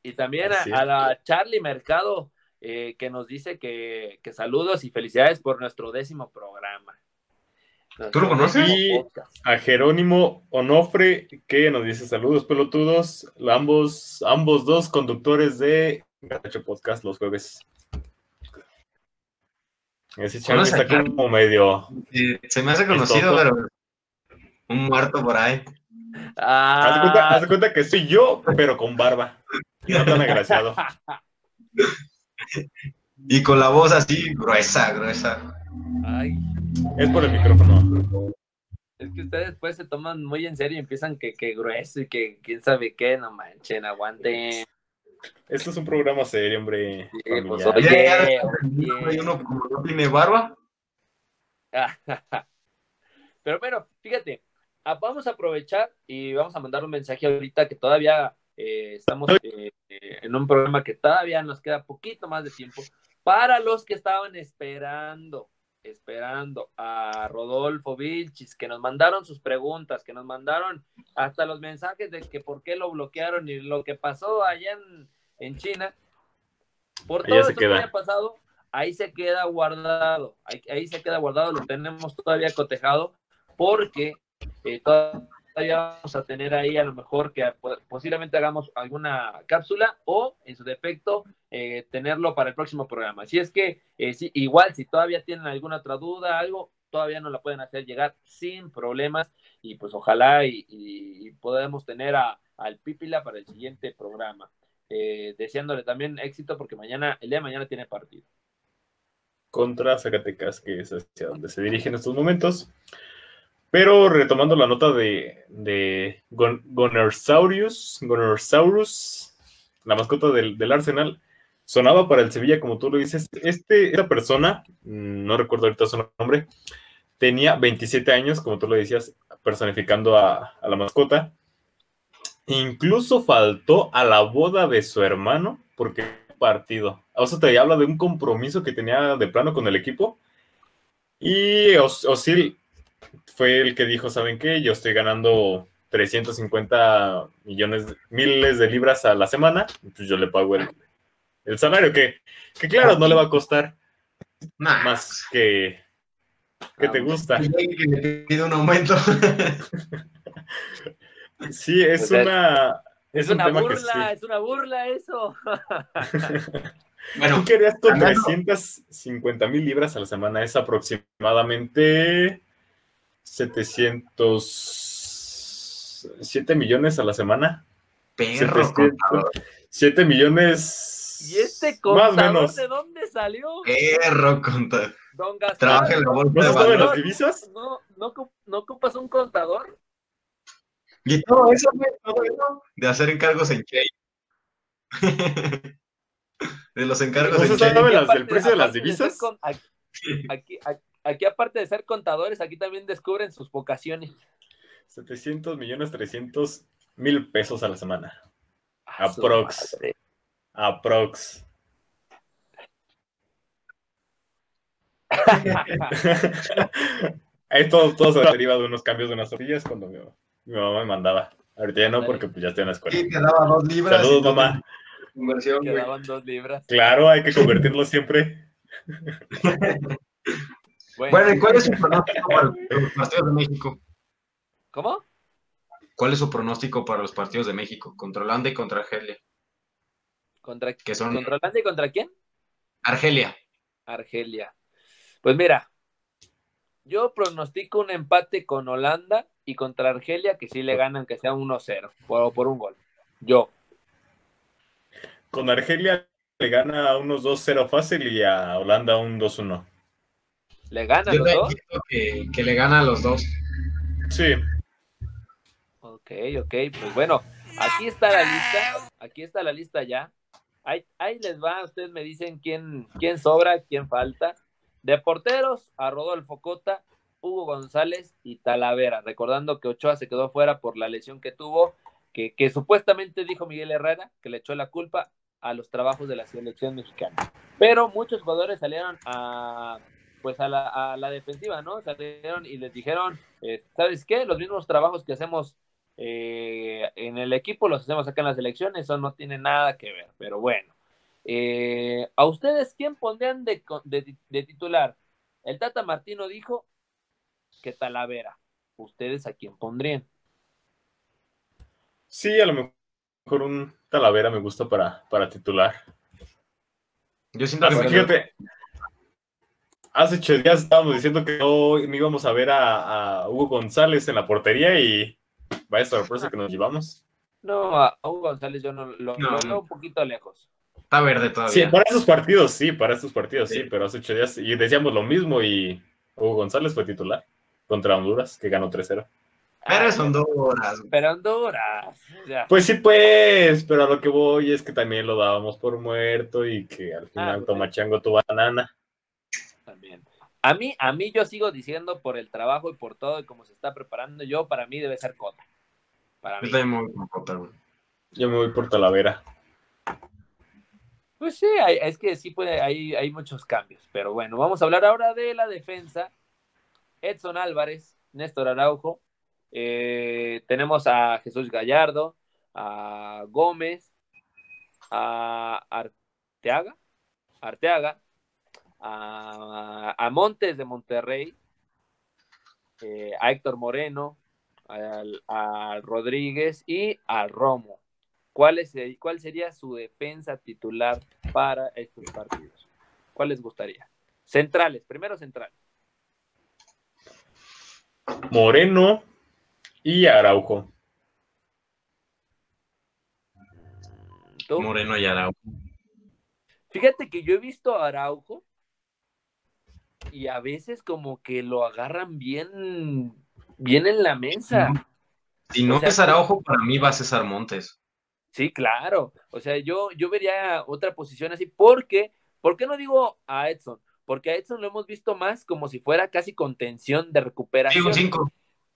Y también a, a la Charlie Mercado, eh, que nos dice que, que saludos y felicidades por nuestro décimo programa. ¿Tú lo conoces? podcast. A Jerónimo Onofre, que nos dice saludos pelotudos. Ambos, ambos dos conductores de Gacho Podcast los jueves. Ese Charlie ¿Conoces a está como medio. Se me hace conocido, pero un muerto por ahí. Haz cuenta, Ah, haz de cuenta que soy yo, pero con barba. No tan agraciado. Y con la voz así, gruesa, gruesa. Ay, Es por el micrófono. es que ustedes después se toman muy en serio y empiezan que, que grueso y que quién sabe qué, no manchen, aguanten. Esto es un programa serio, hombre. Sí, pues, oye. Hay uno como no tiene barba. Pero bueno, fíjate, ah, vamos a aprovechar y vamos a mandar un mensaje ahorita que todavía eh, estamos eh, eh, en un programa que todavía nos queda poquito más de tiempo para los que estaban esperando, esperando a Rodolfo Vilchis, que nos mandaron sus preguntas, que nos mandaron hasta los mensajes de que por qué lo bloquearon y lo que pasó allá en, en China. Por todo se eso que queda. haya pasado, ahí se queda guardado, ahí, ahí se queda guardado, lo tenemos todavía cotejado, porque eh, todavía vamos a tener ahí a lo mejor que po- posiblemente hagamos alguna cápsula o en su defecto eh, tenerlo para el próximo programa. Si es que eh, igual si todavía tienen alguna otra duda, algo, todavía nos la pueden hacer llegar sin problemas y pues ojalá y, y- podamos tener a, al Pipila para el siguiente programa. Eh, deseándole también éxito porque mañana, el día de mañana tiene partido. contra Zacatecas, que es hacia donde se dirige en estos momentos. Pero retomando la nota de, de Gon- Gonersaurus, Gonersaurus, la mascota del, del Arsenal, sonaba para el Sevilla, como tú lo dices. Este, esta persona, mm, no recuerdo ahorita su nombre, tenía 27 años, como tú lo decías, personificando a, la mascota. Incluso faltó a la boda de su hermano porque partido. O sea, te habla de un compromiso que tenía de plano con el equipo. Y Os- Osil fue el que dijo, ¿saben qué? Yo estoy ganando 350 millones, miles de libras a la semana, pues yo le pago el, el salario, que, que claro, no le va a costar Nah, más que, que te gusta. que le pide un aumento. Sí, es una... Es, un una tema que burla, sí. es una burla eso. bueno, Tú querías con hablando- 350 mil libras a la semana, es aproximadamente 700... 7 millones a la semana. perro 700, contador. 7 millones. ¿Y este Más contador menos. de dónde salió? Perro contador. Don Gaspar. Trabaja en la bolsa ¿No de se las divisas? No, no, no ocupas un contador. Y todo eso, todo eso de hacer encargos en Chey. de los encargos ¿No en se Chey. sabe Aquí, las del aparte- precio de las divisas? con- aquí, aquí- aquí, aparte de ser contadores, aquí también descubren sus vocaciones. 700 millones 300 mil pesos a la semana. A Aprox. madre. Aprox. Ahí todo, todo se deriva de unos cambios de unas orillas cuando mi, mi mamá me mandaba. Ahorita ya no, porque pues ya estoy en la escuela. Sí, te daba dos libras. Saludos, mamá. Inversión, güey. Quedaban dos libras. Claro, hay que convertirlo siempre. Bueno, ¿y cuál es su pronóstico para los partidos de México? ¿Cómo? ¿Cuál es su pronóstico para los partidos de México? Contra Holanda y contra Argelia. ¿Contra, Que son ¿Contra Holanda y contra quién? Argelia. Argelia. Pues mira, yo pronostico un empate con Holanda y contra Argelia que sí le ganan, que sea 1-0 por, por un gol. Yo. Con Argelia le gana a unos 2-0 fácil y a Holanda un 2-1. ¿Le ganan Yo los dos? que le gana a los dos. Sí, Ok, ok, pues bueno, aquí está la lista, aquí está la lista ya. Ahí, ahí les va, ustedes me dicen quién, quién sobra, quién falta. De porteros, a Rodolfo Cota, Hugo González y Talavera. Recordando que Ochoa se quedó fuera por la lesión que tuvo que, que supuestamente dijo Miguel Herrera, que le echó la culpa a los trabajos de la selección mexicana. Pero muchos jugadores salieron a pues a la, a la defensiva, ¿no? Salieron y les dijeron, eh, ¿sabes qué? Los mismos trabajos que hacemos eh, en el equipo los hacemos acá en las elecciones, eso no tiene nada que ver, pero bueno. Eh, ¿A ustedes quién pondrían de, de, de, titular? El Tata Martino dijo que Talavera. ¿Ustedes a quién pondrían? Sí, a lo mejor un Talavera me gusta para, para titular. Yo siento que fíjate, hace ocho días estábamos diciendo que no, íbamos a ver a, a, Hugo González en la portería y vaya sorpresa que nos llevamos. No, a Hugo González yo no lo, no. lo veo un poquito lejos. Está verde todavía. Sí, para esos partidos sí, para estos partidos sí, sí pero hace ocho días y decíamos lo mismo y Hugo González fue titular contra Honduras, que ganó 3-0. Pero es Honduras. Pero Honduras. Ya. Pues sí, pues, pero a lo que voy es que también lo dábamos por muerto y que al final ah, Tomachango tu banana. A mí, a mí yo sigo diciendo por el trabajo y por todo y cómo se está preparando, yo para mí debe ser Cota. Para yo mí. también me voy por Cota, güey. Yo me voy por Talavera. Pues sí, hay, es que sí puede, hay, hay muchos cambios. Pero bueno, vamos a hablar ahora de la defensa. Edson Álvarez, Néstor Araujo, eh, tenemos a Jesús Gallardo, a Gómez, a Arteaga, Arteaga, a, a Montes de Monterrey, eh, a Héctor Moreno, a, a, Rodríguez y a Romo. ¿Cuál, es, ¿Cuál sería su defensa titular para estos partidos? ¿Cuál les gustaría? Centrales, primero centrales. Moreno y Araujo. ¿Tú? Moreno y Araujo. Fíjate que yo he visto a Araujo y a veces como que lo agarran bien, bien en la mesa. Si no o sea, es Araujo, para mí va a César Montes. Sí, claro. O sea, yo, yo vería otra posición así, porque, ¿por qué no digo a Edson? Porque a Edson lo hemos visto más como si fuera casi contención de recuperación. Sí, un 5.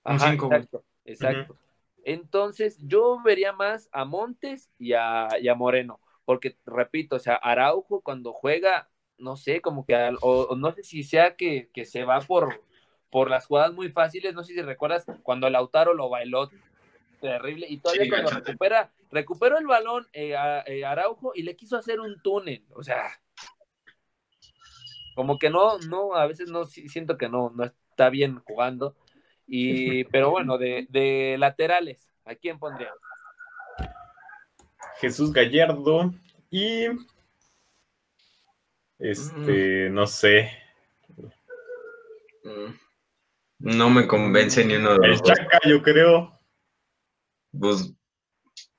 Un 5. Exacto, exacto. Uh -huh. Entonces, yo vería más a Montes y a, y a, Moreno, porque, repito, o sea, Araujo cuando juega, no sé, como que, o, o no sé si sea que, que, se va por, por las jugadas muy fáciles, no sé si recuerdas cuando Lautaro lo bailó terrible, y todavía sí, cuando recupera, recuperó el balón eh, a, eh, Araujo y le quiso hacer un túnel, o sea, como que no, no, a veces no, siento que no, no está bien jugando, y, pero bueno, de, de laterales, ¿a quién pondría? Jesús Gallardo y este, mm. no sé. No me convence ni uno de los El Chaca, yo creo. Pues,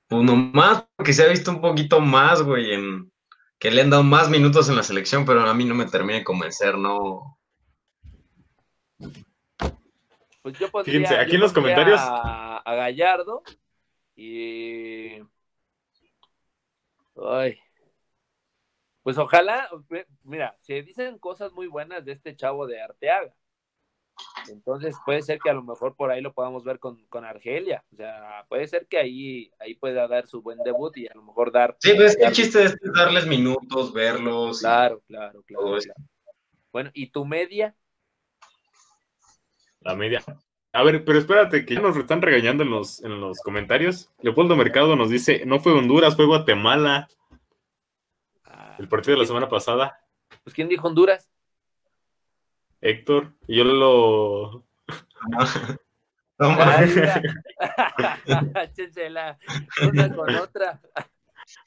pues nomás porque se ha visto un poquito más, güey, en que le han dado más minutos en la selección, pero a mí no me termina de convencer, no. Pues yo pondría, Fíjense, aquí yo en los comentarios. A, a Gallardo y. Ay. Pues ojalá, mira, se dicen cosas muy buenas de este chavo de Arteaga. Entonces puede ser que a lo mejor por ahí lo podamos ver con, con Argelia. O sea, puede ser que ahí, ahí pueda dar su buen debut y a lo mejor dar. Sí, pues el chiste es darles minutos, verlos. Claro, y... claro, claro, claro. Bueno, ¿y tu media? La media. A ver, pero espérate, que ya nos están regañando en los, en los comentarios. Leopoldo Mercado nos dice, no fue Honduras, fue Guatemala. El partido de la semana pasada. Pues ¿quién dijo Honduras? Héctor. Y yo lo. Chechela, una con otra.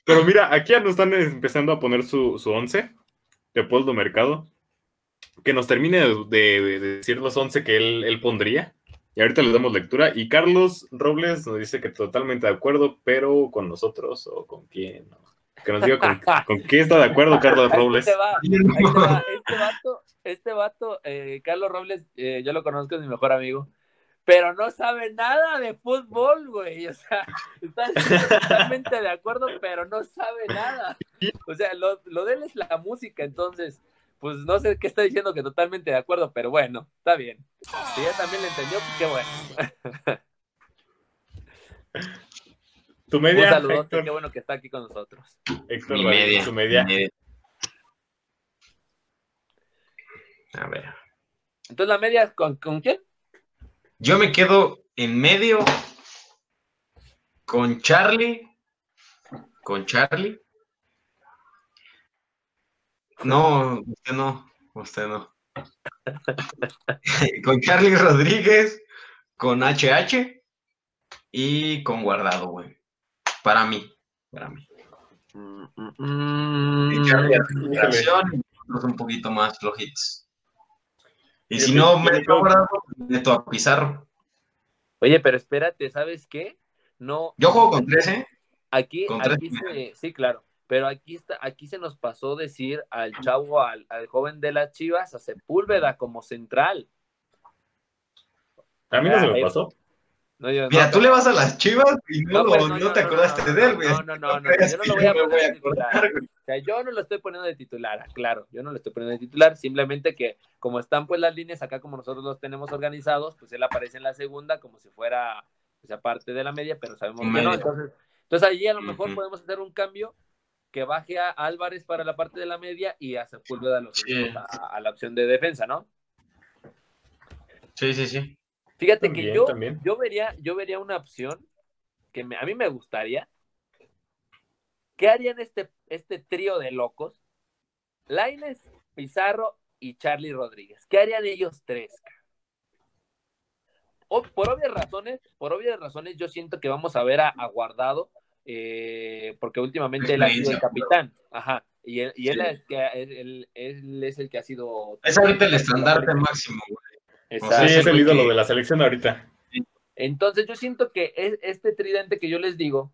Pero mira, aquí ya nos están empezando a poner su, su once. Leopoldo Mercado. Que nos termine de, de, de decir los once que él, él pondría. Y ahorita les damos lectura. Y Carlos Robles nos dice que totalmente de acuerdo, pero con nosotros o con quién. ¿no? Que nos diga con, con, qué está de acuerdo Carlos Robles. Ahí te va, ahí te va. Este vato, este vato eh, Carlos Robles, eh, yo lo conozco, es mi mejor amigo, pero no sabe nada de fútbol, güey. O sea, está totalmente de acuerdo, pero no sabe nada. O sea, lo, lo de él es la música, entonces, pues no sé qué está diciendo que totalmente de acuerdo, pero bueno, está bien. Si ella también le entendió, pues qué bueno. Tu Un media, saludote, Héctor. qué bueno que está aquí con nosotros. Héctor Mi media. tu media. mi media. A ver. Entonces, ¿la media con, con quién? Yo me quedo en medio con Charlie. Con Charlie. No, usted no. Usted no. con Charlie Rodríguez, con HH y con Guardado, güey. Para mí. Para mí. Mm, mm, Y mm. nosotros un poquito más flojitos. Y si me- no me meto quedo- a Guardado, meto a Pizarro. Oye, pero espérate, ¿sabes qué? No, Yo juego con 13. aquí, con tres aquí se, sí, claro, pero aquí está, aquí se nos pasó decir al chavo, al, al joven de las Chivas, a Sepúlveda como central. A mí no se me eh, pasó. No, yo- Mira, no, tú le vas a las chivas y no, No, lo- pues, no, no, no, te no, acordaste no, de él, güey. no, no, no, no, yo no lo voy a me voy poner a de titular. acordar, güey. O sea, yo no lo estoy poniendo de titular, claro, yo no lo estoy poniendo de titular, simplemente que como están pues las líneas acá como nosotros los tenemos organizados, pues él aparece en la segunda como si fuera pues, aparte de la media, pero sabemos que no, Media. entonces, entonces allí a lo mejor podemos hacer un cambio que baje a Álvarez para la parte de la media y a Sepúlveda lo Sí. subimos a, a la opción de defensa, ¿no? Sí, sí, sí. Fíjate También, que yo, también. yo vería, yo vería una opción que me- a mí me gustaría. ¿Qué harían este, este trío de locos? Laines, Pizarro y Charlie Rodríguez. ¿Qué harían ellos tres? O- por obvias razones, por obvias razones, yo siento que vamos a ver a, a Guardado, eh, porque últimmente él ha sido el capitán. Ajá. Y él, y él, Sí. es, que, él, él es el que ha sido. Es ahorita el estandarte máximo, güey. Exacto. Sí, es el ídolo de la selección ahorita. Entonces yo siento que es- este tridente que yo les digo,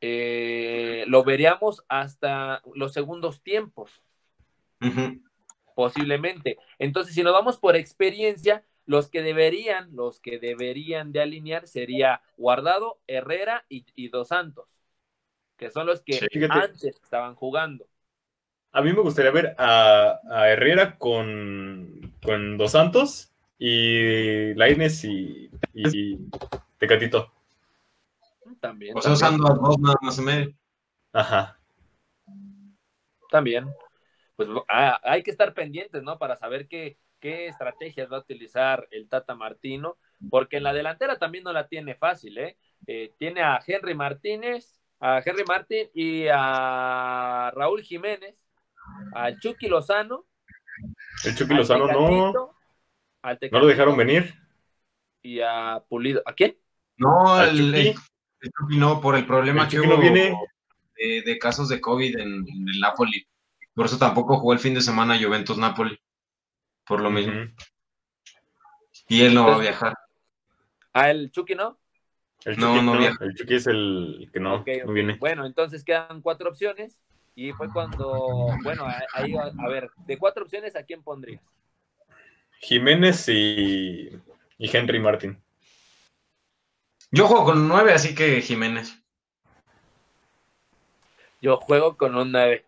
eh, lo veríamos hasta los segundos tiempos, posiblemente. Entonces, si nos vamos por experiencia, los que deberían, los que deberían de alinear sería Guardado, Herrera y, y Dos Santos, que son los que Sí. Antes estaban jugando. A mí me gustaría ver a, a Herrera con, con Dos Santos y Laines y, y Tecatito. También. O sea, también. usando a dos nada más en medio. Ajá. También. Pues ah, hay que estar pendientes, ¿no? Para saber qué, qué estrategias va a utilizar el Tata Martino, porque en la delantera también no la tiene fácil, ¿eh? Eh, tiene a Henry Martínez, a Henry Martín y a Raúl Jiménez, al Chucky Lozano. El Chucky Lozano no, Tecatito, no lo dejaron venir. Y a Pulido. ¿A quién? No, Al el, Chucky. el- el Chucky no, por el problema El que Chucky hubo no viene. de, de casos de COVID en, en el Napoli. Por eso tampoco jugó el fin de semana Juventus-Napoli. Por lo mismo. Y él no va a viajar. A el Chucky, ¿no? El No, Chucky no no, viaja. el Chucky es el que no, viene. Bueno, entonces quedan cuatro opciones. Y fue cuando, bueno, ahí, a, a ver, de cuatro opciones, ¿a quién pondrías? Jiménez y, y Henry Martin. Yo juego con nueve, así que Jiménez. Yo juego con un 9.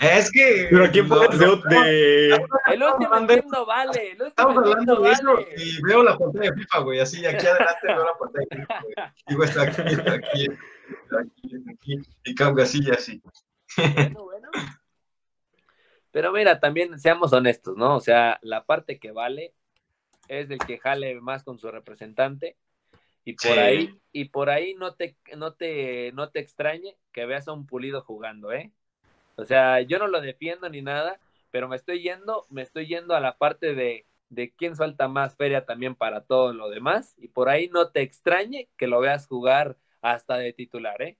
Es que. Pero aquí pones de, de- El último no vale. El último Estamos hablando de eso vale. y veo la pantalla de FIFA, güey. Así, aquí adelante veo la pantalla de FIFA, güey. Digo, está aquí, está aquí, está aquí, está aquí. Y cambia así y así. Bueno, bueno. Pero mira, también seamos honestos, ¿no? O sea, la parte que vale es del que jale más con su representante. Y por Sí. ahí, y por ahí no te, no te, no te extrañe que veas a un pulido jugando, ¿eh? O sea, yo no lo defiendo ni nada, pero me estoy yendo, me estoy yendo a la parte de, de quién suelta más feria también para todo lo demás. Y por ahí no te extrañe que lo veas jugar hasta de titular, ¿eh?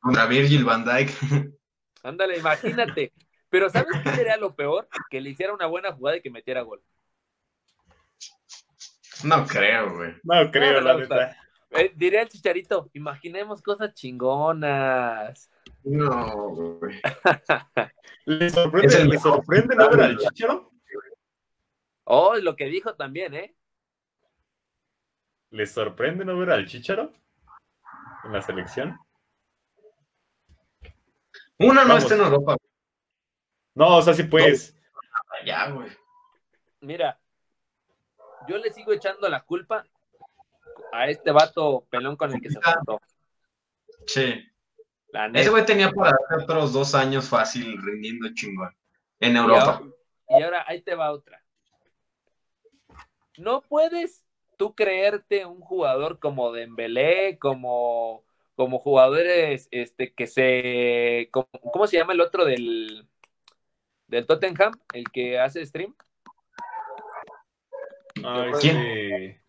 Contra Virgil van Dijk. Ándale, imagínate. Pero ¿sabes qué sería lo peor? Que le hiciera una buena jugada y que metiera gol. No creo, güey. No creo, No, la neta. Eh, diría el chicharito, imaginemos cosas chingonas. No, güey. ¿Le sorprende, ¿le sorprende no ver al Chicharo? Oh, lo que dijo también, ¿eh? ¿Le sorprende no ver al Chicharo en la selección? Una no Vamos. está en Europa. No, o sea, sí pues. Ya, güey. Mira, yo le sigo echando la culpa a este vato pelón con el que se juntó. Sí. La Ese güey tenía para otros dos años fácil rindiendo chingón. En Y Europa. ahora, y ahora ahí te va otra. No puedes tú creerte un jugador como Dembélé, como, como jugadores este, que se... como- ¿Cómo se llama el otro del, del Tottenham? El que hace stream. Ah, ¿Quién? este-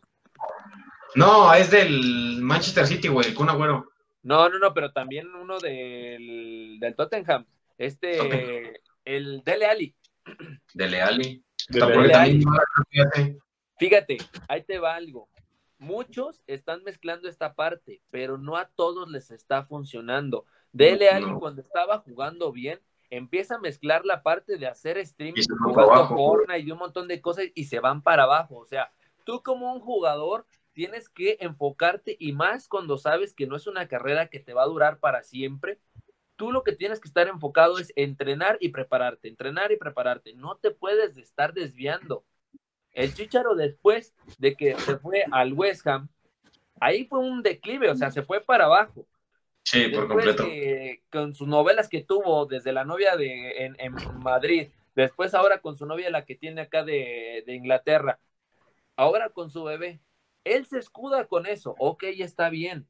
No, es del Manchester City, güey, el Kun Agüero. No, no, no, pero también uno del, del Tottenham. Este, Tottenham. el Dele Ali. De Leali. De Porque Leali. también iba, fíjate. Fíjate, ahí te va algo. Muchos están mezclando esta parte, pero no a todos les está funcionando. Dele No, Ali no. cuando estaba jugando bien, empieza a mezclar la parte de hacer streaming, jugando. Fortnite y un montón de cosas y se van para abajo. O sea, tú como un jugador tienes que enfocarte y más cuando sabes que no es una carrera que te va a durar para siempre. Tú lo que tienes que estar enfocado es entrenar y prepararte, entrenar y prepararte. No te puedes estar desviando. El Chicharo después de que se fue al West Ham, ahí fue un declive, o sea, se fue para abajo. Sí, por completo. que, con sus novelas que tuvo desde la novia de, en, en Madrid, después ahora con su novia la que tiene acá de, de Inglaterra, ahora con su bebé, él se escuda con eso, ok, está bien,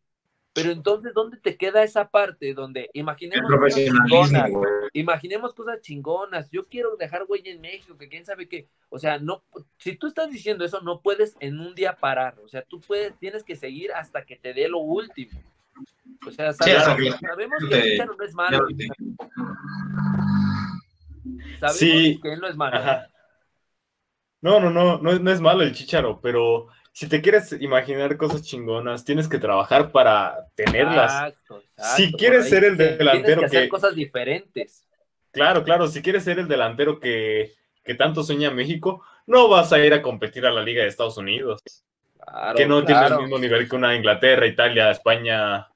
pero entonces, ¿dónde te queda esa parte donde imaginemos cosas chingonas, güey. imaginemos cosas chingonas, yo quiero dejar huella en México, que quién sabe qué, o sea, no, si tú estás diciendo eso, no puedes en un día parar, o sea, tú puedes, tienes que seguir hasta que te dé lo último. O sea, sabemos, que- sabemos que te- el Chicharo no es malo, sabemos Sí. que él no es malo. Ajá. No, no, no, no es, no es malo el chicharo, pero si te quieres imaginar cosas chingonas, tienes que trabajar para tenerlas. Exacto, exacto, Si quieres ser el tienes delantero que hacer que- cosas diferentes. Claro, claro, si quieres ser el delantero que, que tanto sueña México, no vas a ir a competir a la Liga de Estados Unidos, Claro, que no tiene el mismo nivel que una Inglaterra, Italia, España,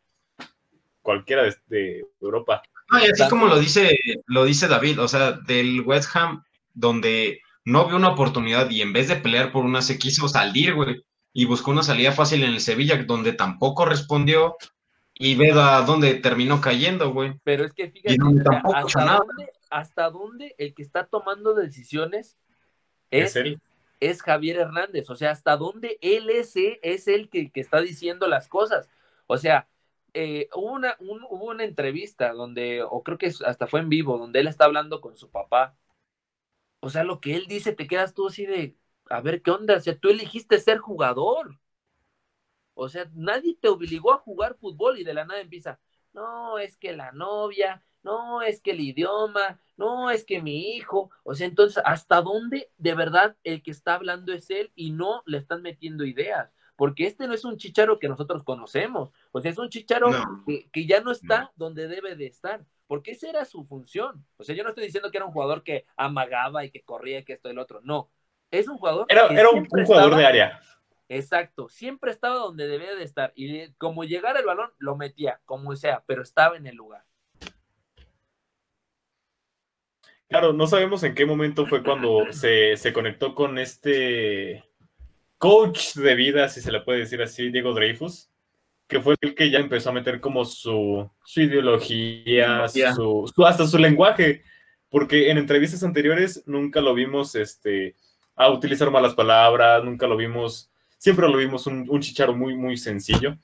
cualquiera de, de Europa. No, y así como lo dice, lo dice David, o sea, del West Ham, donde no vio una oportunidad y en vez de pelear por una se quiso salir, güey, y buscó una salida fácil en el Sevilla, donde tampoco respondió, y ve a dónde terminó cayendo, güey. Pero es que fíjate, no, tampoco dónde, hasta dónde el que está tomando decisiones es, Es él. Es Javier Hernández. O sea, hasta dónde él es, es el que, está diciendo las cosas. O sea, eh, hubo, una, un- hubo una entrevista donde, o creo que hasta fue en vivo, donde él está hablando con su papá. O sea, lo que él dice, te quedas tú así de, a ver qué onda. O sea, tú elegiste ser jugador. O sea, nadie te obligó a jugar fútbol y de la nada empieza, no, es que la novia, no, es que el idioma, no, es que mi hijo. O sea, entonces, ¿hasta dónde de verdad el que está hablando es él y no le están metiendo ideas? Porque este no es un chicharo que nosotros conocemos. O sea, es un chicharo No. que, que ya no está donde debe de estar. Porque esa era su función. O sea, yo no estoy diciendo que era un jugador que amagaba y que corría y que esto y el otro. No. Es un jugador Era, que era un, jugador estaba- de área. Exacto, siempre estaba donde debía de estar y como llegara el balón lo metía, como sea, pero estaba en el lugar. Claro, no sabemos en qué momento fue cuando se, se conectó con este coach de vida, si se le puede decir así, Diego Dreyfus, que fue el que ya empezó a meter como su, su ideología, su- hasta su lenguaje, porque en entrevistas anteriores nunca lo vimos este, a utilizar malas palabras, nunca lo vimos, siempre lo vimos un, un chicharo muy, muy sencillo.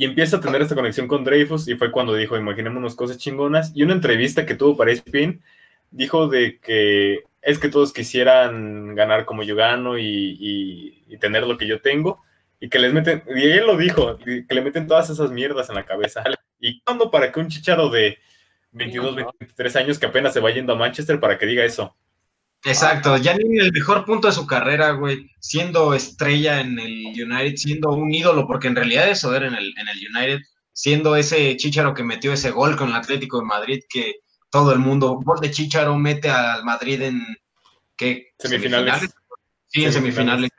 Y empieza a tener esta conexión con Dreyfus y fue cuando dijo, imaginémonos cosas chingonas. Y una entrevista que tuvo para E ESPN dijo de que es que todos quisieran ganar como yo gano y, tener lo que yo tengo. Y que les meten, y él lo dijo, que le meten todas esas mierdas en la cabeza. ¿Y cuándo para que un chicharo de 22, Sí, ¿no? 23 años que apenas se va yendo a Manchester para que diga eso? Exacto, ya ni en el mejor punto de su carrera, güey, siendo estrella en el United, siendo un ídolo, porque en realidad eso era en el, en el United, siendo ese Chicharo que metió ese gol con el Atlético de Madrid, que todo el mundo, gol de Chicharo mete al Madrid en, ¿qué? Semifinales. Sí, en Semifinales. semifinales.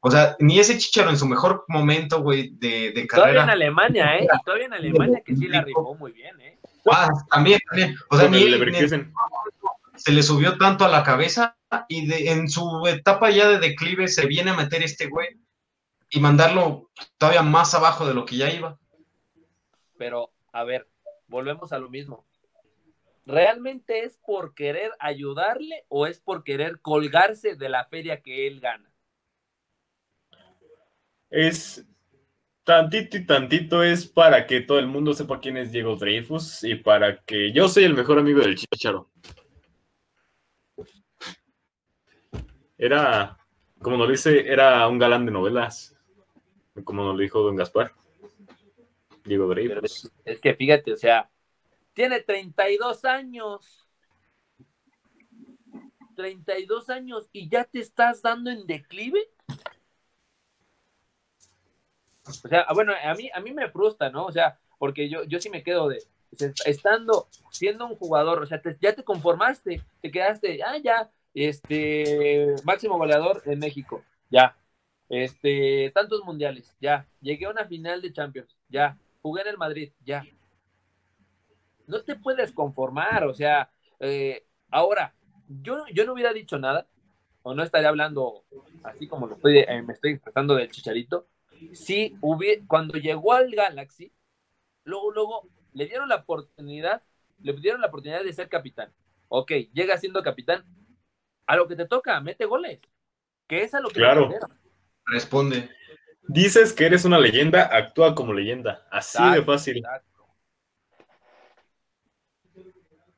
O sea, ni ese Chicharo en su mejor momento, güey, de, de Todavía en carrera. Alemania, ¿eh? Y todavía en Alemania que sí la rifó muy bien, ¿eh? Ah, también, también. O sea, ni el. Se le subió tanto a la cabeza y de, en su etapa ya de declive se viene a meter este güey y mandarlo todavía más abajo de lo que ya iba. pero a ver, volvemos a lo mismo. ¿Realmente es por querer ayudarle o es por querer colgarse de la feria que él gana? Es tantito y tantito es para que todo el mundo sepa quién es Diego Dreyfus y para que yo soy el mejor amigo del Chicharo. Era, como nos dice, era un galán de novelas, como nos lo dijo Don Gaspar. Diego Dreyfus. es, que fíjate, o sea, tiene 32 años. 32 años y ya te estás dando en declive. O sea, bueno, a mí, a mí me frustra, ¿no? O sea, porque yo, yo sí me quedo de, estando, siendo un jugador, o sea, te- ya te conformaste, te quedaste, ah, ya, este, máximo goleador en México, ya, este, tantos mundiales, ya, llegué a una final de Champions, ya, jugué en el Madrid, ya. No te puedes conformar, o sea, eh, ahora, yo, yo no hubiera dicho nada, o no estaría hablando así como lo estoy, eh, me estoy expresando del chicharito, si hubiera, cuando llegó al Galaxy, luego, luego le dieron la oportunidad, le dieron la oportunidad de ser capitán. Ok, llega siendo capitán, a lo que te toca, mete goles, que es a lo que Claro. Responde. Dices que eres una leyenda, actúa como leyenda. Así de fácil. exacto.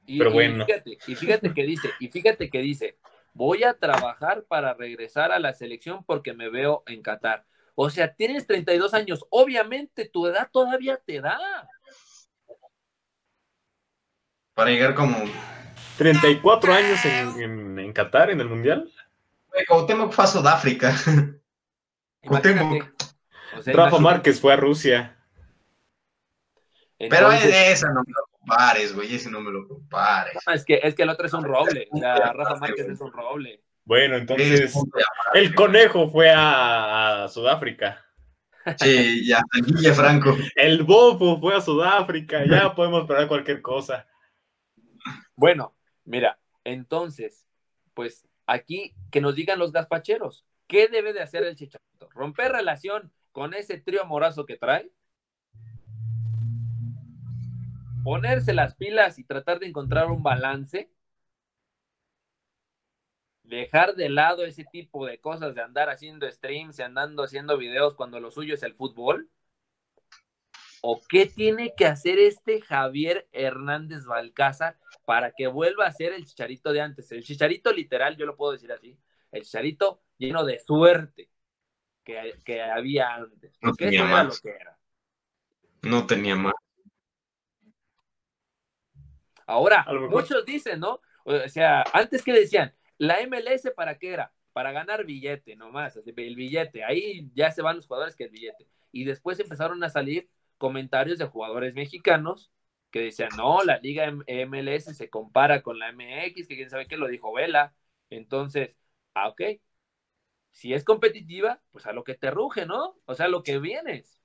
Y, Pero y bueno. fíjate, y fíjate que dice, y fíjate que dice, voy a trabajar para regresar a la selección porque me veo en Qatar. O sea, tienes 32 años, obviamente tu edad todavía te da. Para llegar como. 34 años en, en, en Qatar, en el Mundial. Güey, Cuauhtémoc fue a Sudáfrica. O sea, Rafa imagínate. Márquez fue a Rusia. Pero Entonces, de esa no me lo compares, güey. Ese no me lo compares. no, es que es que el otro es un roble. O sea, Rafa Márquez es un roble. Bueno, Es entonces el conejo fue a, a Sudáfrica. Sí, ya, Guille Franco. El bofo fue a Sudáfrica. Ya podemos esperar cualquier cosa. Bueno, mira, entonces, pues aquí que nos digan los gazpacheros, ¿qué debe de hacer el Chicharito? ¿Romper relación con ese trío morazo que trae? ¿Ponerse las pilas y tratar de encontrar un balance? ¿Dejar de lado ese tipo de cosas de andar haciendo streams y andando haciendo videos cuando lo suyo es el fútbol? ¿O qué tiene que hacer este Javier Hernández Balcázar para que vuelva a ser el chicharito de antes? El chicharito literal, yo lo puedo decir así, el chicharito lleno de suerte que, que había antes. No Porque tenía más. lo que era. No tenía más. Ahora, muchos dicen, ¿no? O sea, antes que decían, la MLS para qué era? Para ganar billete nomás, el billete. Ahí ya se van los jugadores que el billete. Y después empezaron a salir comentarios de jugadores mexicanos que decían, no, la liga MLS se compara con la MX, que quién sabe qué lo dijo Vela. Entonces, ah, ok. Si es competitiva, pues a lo que te ruge, ¿no? O sea, a lo que vienes.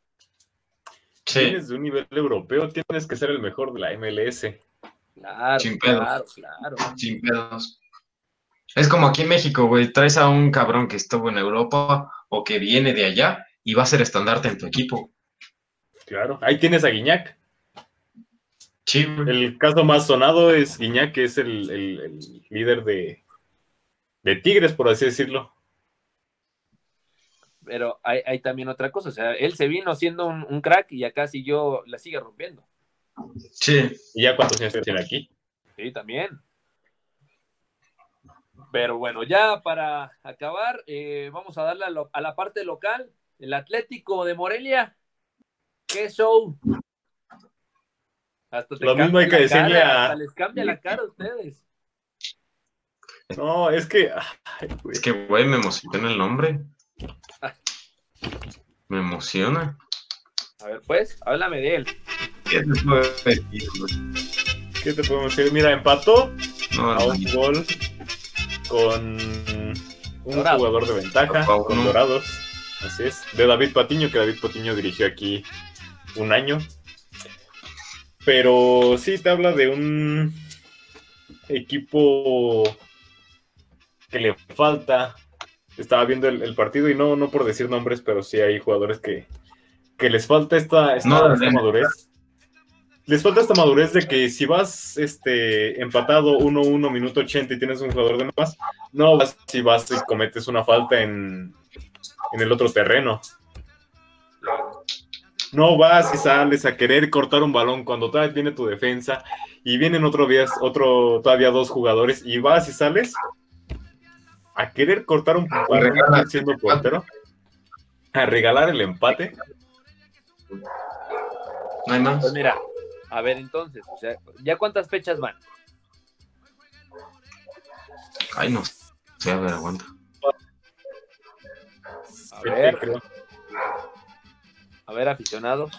Sí, Tienes de un nivel europeo, tienes que ser el mejor de la MLS. Claro, Sin pedos. claro, claro. sin pedos. Es como aquí en México, güey. Traes a un cabrón que estuvo en Europa o que viene de allá y va a ser estandarte en tu equipo. Claro. Ahí tienes a Guiñac. Sí. El caso más sonado es Guiñac, que es el, el- el líder de, de Tigres, por así decirlo. Pero hay, hay también otra cosa, o sea, él se vino siendo un, un crack y acá siguió, la sigue rompiendo. Sí. ¿Y ya cuántos años tiene aquí? Sí, también. Pero bueno, ya para acabar, eh, vamos a darle a, lo- a la parte local. El Atlético de Morelia. ¡Qué show! Hasta te Lo mismo hay que decirle cara, a- hasta les cambia la cara a ustedes. No, es que. ay. Es que, güey, me emociona el nombre. Me emociona. A ver, pues, háblame de él. ¿Qué te puedo decir, güey? ¿Qué te podemos decir? Mira, empató No, a un gol con un jugador de ventaja, con. Dorados. Así es. De David Patiño, que David Patiño dirigió aquí un año. Pero sí te habla de un equipo que le falta. Estaba viendo el, el partido y no, no por decir nombres, pero sí hay jugadores que, que les falta esta, esta, No, esta de- madurez. les falta esta madurez de que si vas este, empatado 1-1, minuto 80 y tienes un jugador de más, no vas si vas y cometes una falta en, en el otro terreno. No vas y sales a querer cortar un balón cuando todavía viene tu defensa y vienen otro día, otro, todavía dos jugadores y vas y sales a querer cortar un balón regalar. siendo portero, a regalar el empate. No hay más. Pues mira, a ver entonces, o sea, ¿ya cuántas fechas van? Ay, no sé, a ver, aguanta. A ver, creo. A ver, aficionados.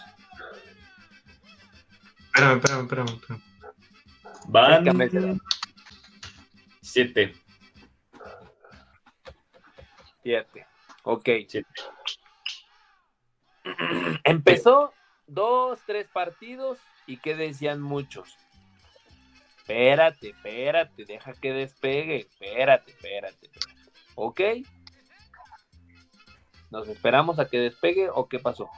Espérame, espérame, espérame. espérame. Van siete. Siete. Ok. Siete. Empezó dos, tres partidos y que decían muchos. Espérate, espérate, deja que despegue. Espérate, espérate. espérate. ¿Ok? ¿Nos esperamos a que despegue o qué pasó?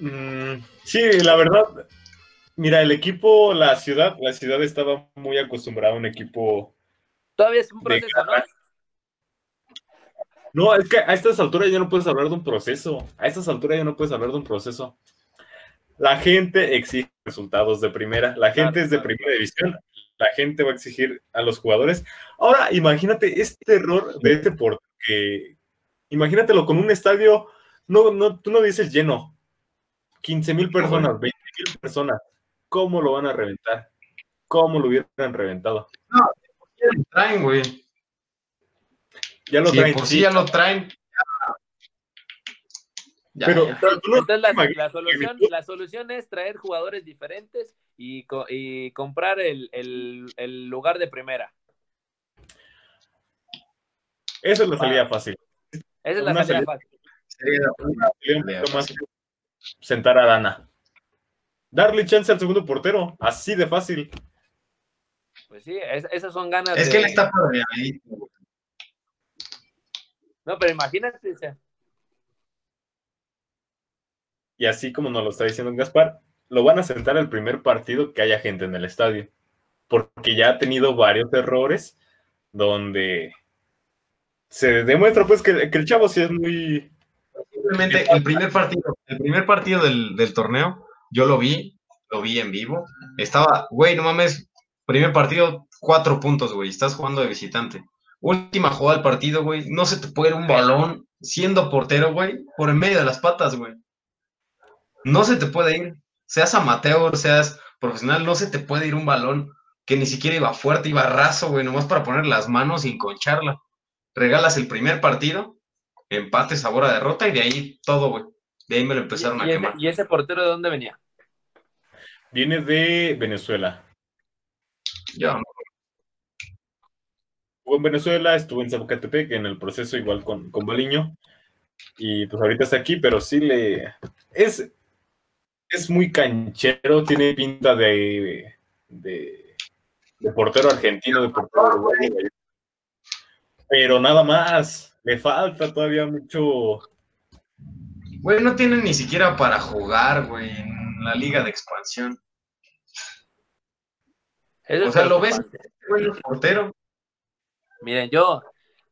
Mm, sí, la verdad, mira, el equipo, la ciudad, la ciudad estaba muy acostumbrada a un equipo. Todavía es un proceso, ¿no? es que a estas alturas ya no puedes hablar de un proceso. A estas alturas ya no puedes hablar de un proceso. La gente exige resultados de primera. La gente Claro, es de claro. primera división. La gente va a exigir a los jugadores. Ahora, imagínate este error de este portero que. Imagínatelo con un estadio. No, no, tú no dices lleno. 15 mil personas, 20 mil personas. ¿Cómo lo van a reventar? ¿Cómo lo hubieran reventado? Ya lo traen, güey. Ya lo de traen. por sí ya lo traen. Ya, Pero- ya. No entonces la, la solución, la solución es traer jugadores diferentes y, co- y comprar el, el- el lugar de primera. Eso es la salida fácil. Esa es la Una salida salida. fácil. Sería- Sería un poquito más sentar a Dana. Darle chance al segundo portero. Así de fácil. Pues sí, es- esas son ganas Es de... que él está padre ahí. No, pero imagínate, o sea, Y así como nos lo está diciendo Gaspar, lo van a sentar el primer partido que haya gente en el estadio. Porque ya ha tenido varios errores donde se demuestra pues que, que el chavo sí es muy... El primer partido, el primer partido del, del torneo, yo lo vi, lo vi en vivo. Estaba, güey, no mames, primer partido, cuatro puntos, güey. Estás jugando de visitante. Última jugada del partido, güey. No se te puede ir un balón siendo portero, güey, por en medio de las patas, güey. No se te puede ir. Seas amateur, seas profesional, no se te puede ir un balón que ni siquiera iba fuerte, iba raso, güey, nomás para poner las manos y enconcharla. Regalas el primer partido, empate, sabor a derrota y de ahí todo, güey. De ahí me lo empezaron a ese, quemar. y ese portero de dónde venía? Viene de Venezuela. Yo, Jugó en Venezuela, estuvo en Zacatepec en el proceso igual con, con Baliño. Y pues ahorita está aquí, pero sí le... Es, es muy canchero, tiene pinta de, de, de portero argentino, de portero uruguayo. Pero nada más, le falta todavía mucho... güey, no tienen ni siquiera para jugar, güey, en la liga de expansión. Eso O sea, lo ves, preocupante. güey, el portero. Miren, yo,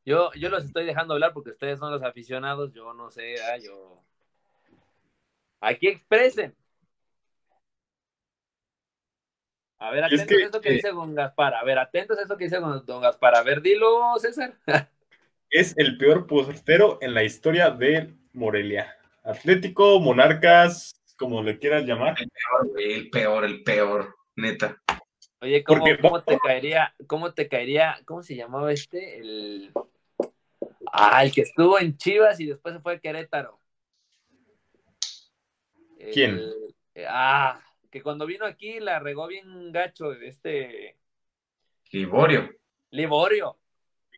yo, yo los estoy dejando hablar porque ustedes son los aficionados, yo no sé, ah, yo... Aquí expresen. A ver, es atentos que, a eso que eh, dice don Gaspar. A ver, atentos a eso que dice don don Gaspar. A ver, dilo, César. Es el peor portero en la historia de Morelia. Atlético, Monarcas, como le quieras llamar. El peor, güey, el peor, el peor, neta. Oye, ¿cómo, Porque- cómo te caería, cómo te caería, cómo se llamaba este? El, ah, el que estuvo en Chivas y después se fue a Querétaro. El- ¿Quién? ah, que cuando vino aquí la regó bien gacho, este Liborio. Liborio.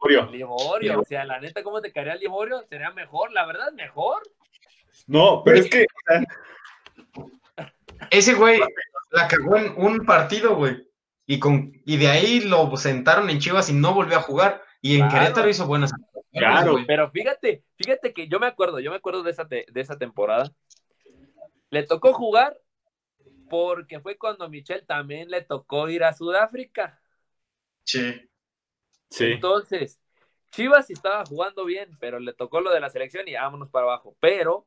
Liborio. Liborio, o sea, la neta, ¿cómo te caería Liborio? Sería mejor, la verdad, mejor. No, pero es que Ese güey la cagó en un partido, güey. Y, con, y de ahí lo sentaron en Chivas y no volvió a jugar. Y en Claro. Querétaro hizo buenas. Claro. güey. Pero fíjate, fíjate que yo me acuerdo, yo me acuerdo de esa, te- de esa temporada. Le tocó jugar porque fue cuando Michel también le tocó ir a Sudáfrica. Sí. Sí. Entonces, Chivas sí estaba jugando bien, pero le tocó lo de la selección y vámonos para abajo. Pero,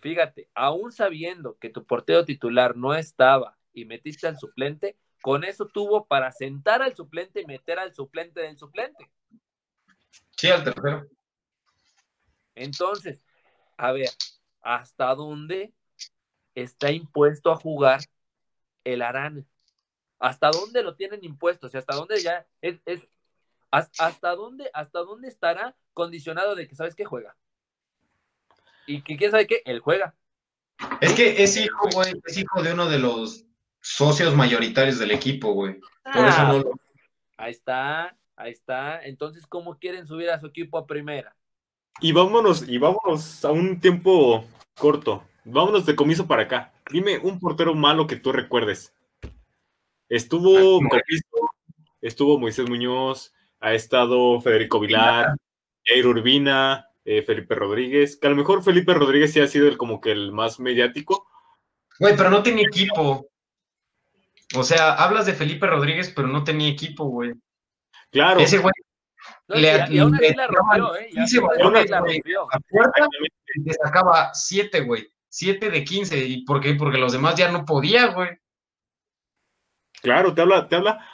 fíjate, aún sabiendo que tu portero titular no estaba y metiste al suplente, con eso tuvo para sentar al suplente y meter al suplente del suplente. Sí, al tercero. Entonces, a ver, ¿hasta dónde está impuesto a jugar el Arana? ¿Hasta dónde lo tienen impuesto? O sea, ¿hasta dónde ya es, es- hasta dónde, hasta dónde estará condicionado de que sabes que juega? Y que quién sabe qué, él juega. Es que es hijo, güey, es hijo de uno de los socios mayoritarios del equipo, güey. Por eso no lo... Ahí está, ahí está. Entonces, ¿cómo quieren subir a su equipo a primera? Y vámonos, y vámonos a un tiempo corto. Vámonos de comiso para acá. Dime un portero malo que tú recuerdes. Estuvo Ah, estuvo Moisés Muñoz, ha estado Federico Vilar, Jair Urbina, eh, Felipe Rodríguez, que a lo mejor Felipe Rodríguez sí ha sido el, como que el más mediático. Güey, pero no tenía equipo. O sea, hablas de Felipe Rodríguez, pero no tenía equipo, güey. Claro, Ese güey, No, Le- y, y aún así le la rompió, ¿eh? Y quince aún así balones, la güey. rompió. a puerta le sacaba 7, güey. 7 de 15. ¿Y por qué? Porque los demás ya no podía, güey. claro, te habla, te habla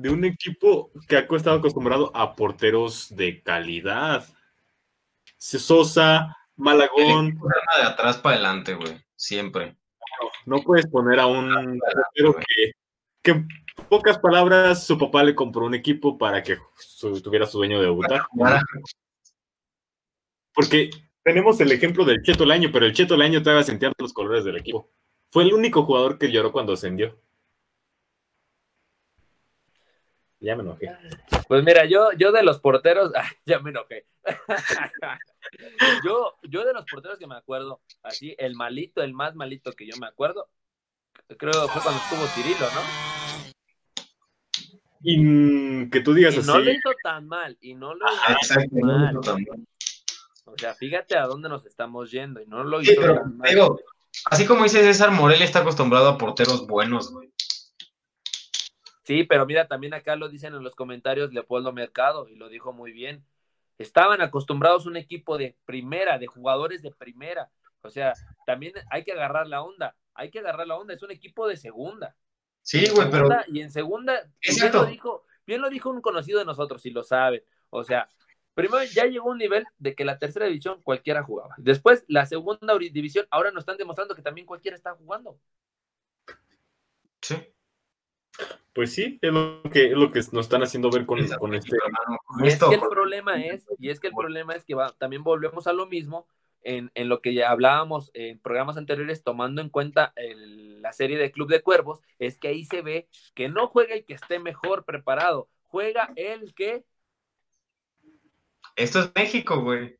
de un equipo que ha estado acostumbrado a porteros de calidad. Sosa, Malagón, de atrás para adelante, güey. Siempre. No puedes poner a un portero que, que en pocas palabras su papá le compró un equipo para que su- tuviera su dueño de debutar. Porque tenemos el ejemplo del Cheto Laño, pero el Cheto Laño te haga sentir los colores del equipo. Fue el único jugador que lloró cuando ascendió. Ya me enojé. Pues mira, yo, yo de los porteros, ah, ya me enojé. yo, yo de los porteros que me acuerdo, así, el malito, el más malito que yo me acuerdo, creo que fue cuando estuvo Cirilo, ¿no? Y mm, que tú digas Y así, no lo hizo tan mal, y no lo hizo exacto. tan mal. no. O sea, fíjate a dónde nos estamos yendo, y no lo Sí, hizo pero, tan mal. digo, así como dice César Morel, está acostumbrado a porteros buenos, güey. Sí, pero mira, también acá lo dicen en los comentarios Leopoldo Mercado, y lo dijo muy bien. Estaban acostumbrados a un equipo de primera, de jugadores de primera. O sea, también hay que agarrar la onda. Hay que agarrar la onda. Es un equipo de segunda. Sí, güey, pero Y en segunda, y bien Exacto. lo, dijo, bien lo dijo un conocido de nosotros, y lo sabe. O sea, primero ya llegó un nivel de que la tercera división cualquiera jugaba. Después, la segunda división, ahora nos están demostrando que también cualquiera está jugando. sí. Pues sí, es lo que, es lo que nos están haciendo ver con, con este. Y es que el problema es, y es que el problema es que va- también volvemos a lo mismo en, en lo que ya hablábamos en programas anteriores, tomando en cuenta el- la serie de Club de Cuervos, es que ahí se ve que no juega el que esté mejor preparado, juega el que, esto es México, güey.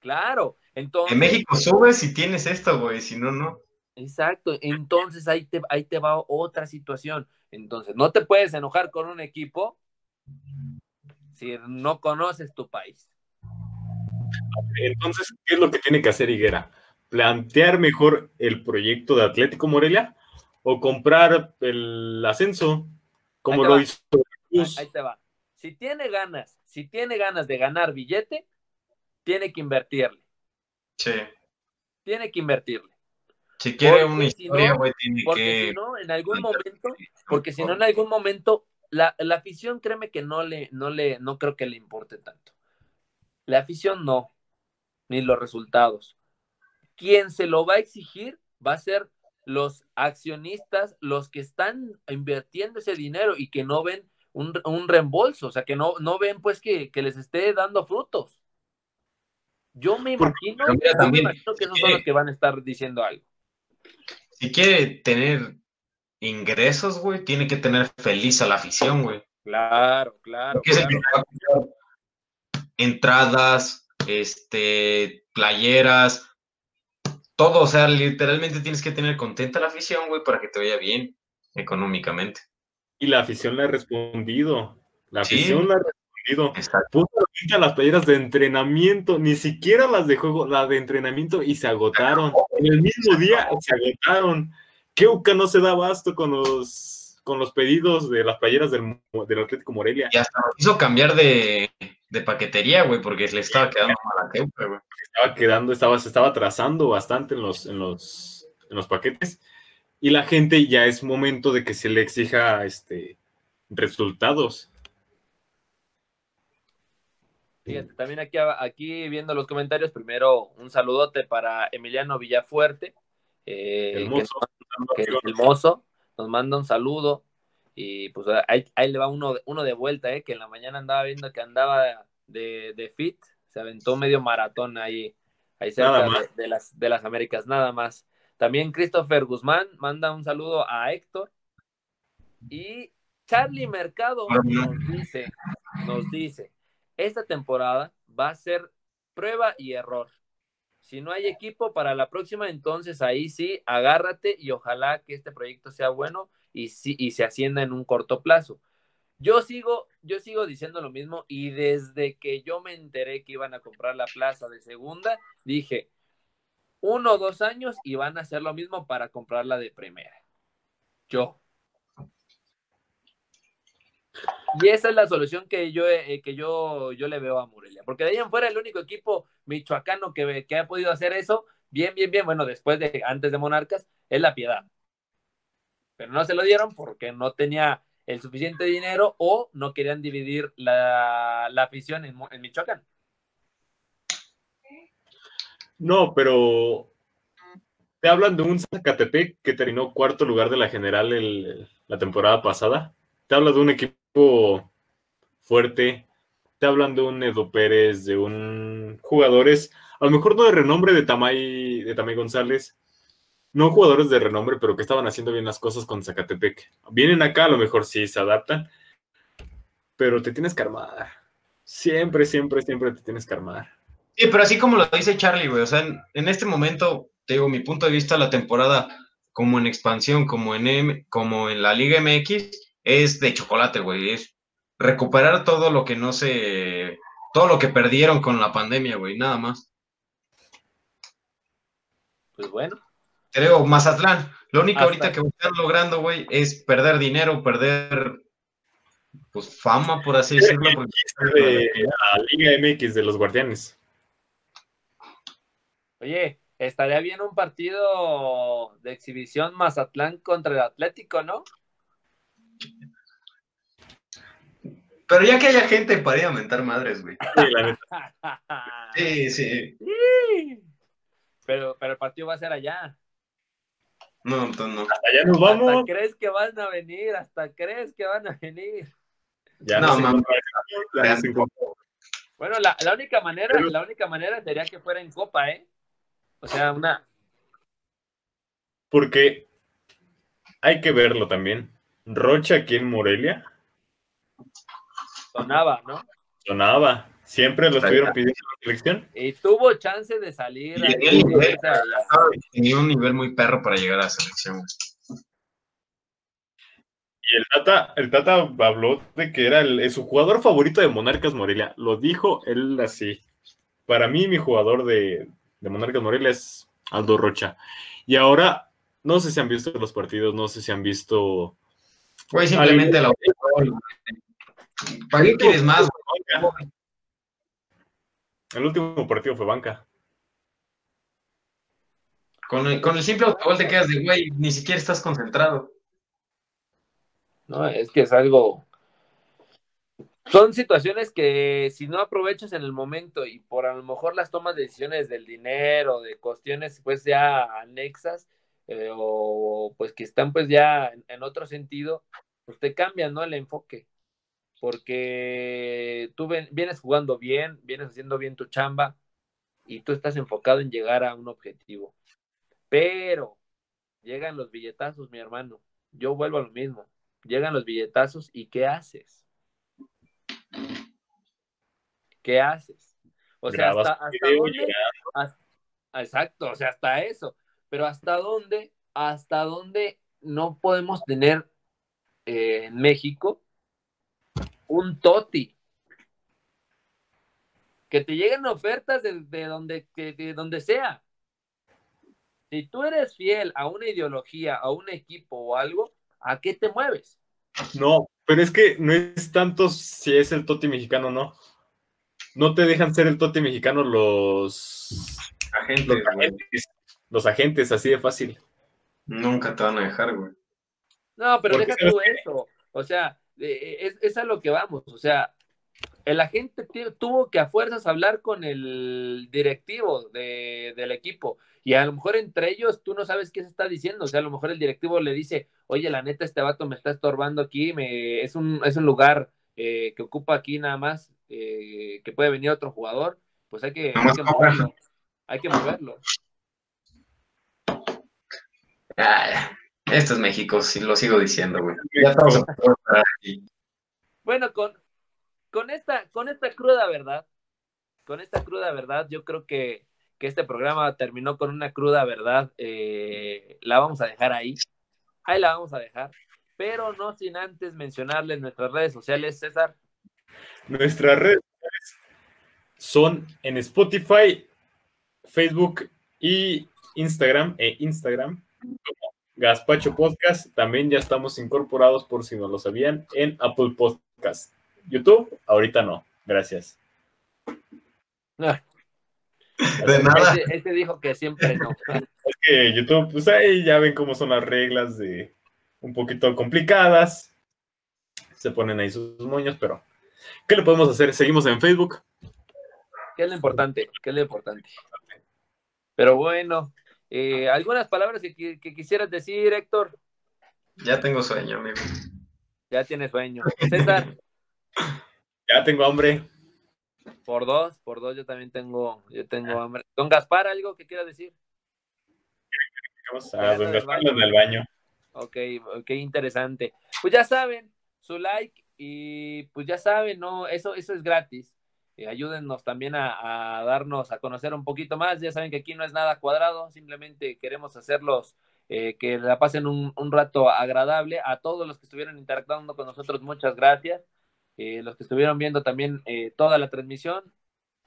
claro, entonces, En México subes si tienes esto, güey. Si no, no. exacto, entonces ahí te, ahí te va otra situación. Entonces, no te puedes enojar con un equipo si no conoces tu país. Entonces, ¿qué es lo que tiene que hacer Higuera? ¿Plantear mejor el proyecto de Atlético Morelia o comprar el ascenso como lo va. hizo Ahí, Cruz? ahí te va. Si tiene ganas, si tiene ganas de ganar billete, tiene que invertirle. Sí. Tiene que invertirle. Si quiere Porque una si historia, no- güey, tiene Porque que. si no, en algún momento, porque si no, en algún momento, la, la afición, créeme que no le, no le, no creo que le importe tanto. La afición no, ni los resultados. Quien se lo va a exigir va a ser los accionistas, los que están invirtiendo ese dinero y que no ven un, un reembolso, o sea, que no, no ven pues que, que les esté dando frutos. Yo me Porque- imagino, pero mira, yo me también, imagino que esos son los que van a estar diciendo algo. Si quiere tener ingresos, güey, tiene que tener feliz a la afición, güey. Claro, claro. Es el claro. que te va a comprar entradas, este, playeras, todo, o sea, literalmente tienes que tener contenta la afición, güey, para que te vaya bien económicamente. Y la afición le ha respondido. La Sí. afición le ha entendido. Exacto. Puso las playeras de entrenamiento, ni siquiera las de juego, las de entrenamiento y se agotaron. En el mismo día se agotaron. Keuka no se da abasto con los, con los pedidos de las playeras del, del Atlético Morelia. Y hasta nos hizo cambiar de, de paquetería, güey, porque le estaba quedando mal a Keuka, güey. Estaba quedando, estaba, se estaba atrasando bastante en los, en los, en los paquetes. Y la gente ya es momento de que se le exija este, resultados. Fíjate, también aquí, aquí viendo los comentarios, primero un saludote para Emiliano Villafuerte, eh, El que nos- que es el mozo, nos manda un saludo y pues ahí, ahí le va uno, de- uno de vuelta, eh, que en la mañana andaba viendo que andaba de, de fit, se aventó medio maratón ahí, ahí cerca de, de las, de las Américas, nada más. También Christopher Guzmán manda un saludo a Héctor y Charlie Mercado nos dice, nos dice, esta temporada va a ser prueba y error. Si no hay equipo para la próxima, entonces ahí sí, agárrate y ojalá que este proyecto sea bueno y, sí, y se ascienda en un corto plazo. Yo sigo, yo sigo diciendo lo mismo y desde que yo me enteré que iban a comprar la plaza de segunda, dije, uno o dos años y van a hacer lo mismo para comprarla de primera. Yo. Y esa es la solución que yo, eh, que yo, yo le veo a Morelia. Porque de ahí en fuera el único equipo michoacano que, que ha podido hacer eso, bien, bien, bien, bueno, después de, antes de Monarcas, es la Piedad. Pero no se lo dieron porque no tenía el suficiente dinero o no querían dividir la, la afición en, en Michoacán. No, pero te hablan de un Zacatepec que terminó cuarto lugar de la general el- la temporada pasada. Te habla de un equipo fuerte. Te hablan de un Edo Pérez, de un jugadores, a lo mejor no de renombre de Tamay, de Tamay González, no jugadores de renombre, pero que estaban haciendo bien las cosas con Zacatepec. Vienen acá, a lo mejor sí se adaptan, pero te tienes que armar. Siempre, siempre, siempre te tienes que armar. Sí, pero así como lo dice Charlie, güey, o sea, en, este momento, te digo, mi punto de vista, la temporada, como en expansión, como en, M- como en la Liga MX, es de chocolate, güey, es recuperar todo lo que no se, todo lo que perdieron con la pandemia, güey, nada más. Pues bueno, Creo, Mazatlán, lo único Hasta- ahorita que están logrando, güey, es perder dinero, perder, pues, fama, por así decirlo. porque- De la Liga MX de los Guardianes. oye, estaría bien un partido de exhibición Mazatlán contra el Atlético, ¿no? Pero ya que haya gente para ir a mentar madres, güey. Sí, la neta. Sí, sí. Sí. Pero, pero el partido va a ser allá. No, entonces no. Allá nos Hasta vamos. crees que van a venir, hasta crees que van a venir. Ya No, nos encontraremos. Bueno, la, la única manera, la única manera sería que fuera en copa, ¿eh? O sea, una. Porque hay que verlo también. Rocha aquí en Morelia sonaba, ¿no? sonaba. Siempre lo estuvieron pidiendo en la selección. Y tuvo chance de salir. Ahí, tenía el nivel. Tenía un nivel muy perro para llegar a la selección. Y el Tata, el Tata habló de que era el- su jugador favorito de Monarcas Morelia. Lo dijo él así. Para mí, mi jugador de, de Monarcas Morelia es Aldo Rocha. Y ahora, no sé si han visto los partidos, no sé si han visto. Güey, simplemente la ¿Para qué quieres más? güey? El último partido fue banca. Con el, con el simple autogol te quedas de, güey, ni siquiera estás concentrado. No, es que es algo. Son situaciones que si no aprovechas en el momento y por a lo mejor las tomas de decisiones del dinero, de cuestiones pues ya anexas, eh, o pues que están pues ya en, en otro sentido, pues te cambian, ¿no? El enfoque. Porque tú ven- vienes jugando bien, vienes haciendo bien tu chamba y tú estás enfocado en llegar a un objetivo. Pero llegan los billetazos, mi hermano. Yo vuelvo a lo mismo llegan los billetazos y ¿qué haces? ¿Qué haces? O sea, hasta, dónde, hasta- exacto, o sea, hasta eso, pero hasta dónde, hasta dónde no podemos tener eh, en México un Toti, que te lleguen ofertas de, de donde, que- de donde sea. Si tú eres fiel a una ideología, a un equipo o algo, ¿a qué te mueves? No, pero es que no es tanto si es el Toti mexicano o no. No te dejan ser el Toti mexicano los, Agentes, los agentes, los agentes, así de fácil. Nunca te van a dejar, güey. No, pero deja tú eso. O sea, eh, es, es a lo que vamos. O sea, el agente tuvo que a fuerzas hablar con el directivo de- del equipo. Y a lo mejor entre ellos tú no sabes qué se está diciendo. O sea, a lo mejor el directivo le dice, oye, la neta, este vato me está estorbando aquí. Me, es, un, es un lugar eh, que ocupa aquí nada más, eh, que puede venir otro jugador. Pues hay que, hay moverlo. Hay que moverlo. Ah, esto es México, sí lo sigo diciendo, güey. Ya estamos. Bueno, con, con, esta, con esta cruda verdad, con esta cruda verdad, yo creo que, que este programa terminó con una cruda verdad. eh, la vamos a dejar ahí. Ahí la vamos a dejar. Pero no sin antes mencionarles nuestras redes sociales, César. Nuestras redes sociales son en Spotify, Facebook y Instagram e Instagram. Gaspacho Podcast. También ya estamos incorporados, por si no lo sabían, en Apple Podcast. YouTube, ahorita no. Gracias. Ah, De nada. Este, este dijo que siempre no. Es que YouTube, pues ahí ya ven cómo son las reglas de un poquito complicadas. Se ponen ahí sus moños, pero ¿qué le podemos hacer? Seguimos en Facebook. ¿Qué es lo importante? ¿Qué es lo importante? Pero bueno, eh, algunas palabras que, qui- que quisieras decir, Héctor. Ya tengo sueño, amigo. Ya tienes sueño. César. Ya tengo hambre. Por dos, por dos, yo también tengo, yo tengo hambre. Don Gaspar, ¿algo que quiera decir? Vamos a Don Gaspar en el baño. Ok, ok, interesante. Pues ya saben, su like y pues ya saben, ¿no? Eso, eso es gratis. Eh, ayúdennos también a, darnos a conocer un poquito más. Ya saben que aquí no es nada cuadrado, simplemente queremos hacerlos eh, que la pasen un, rato agradable. A todos los que estuvieron interactuando con nosotros, muchas gracias. Eh, los que estuvieron viendo también eh, toda la transmisión,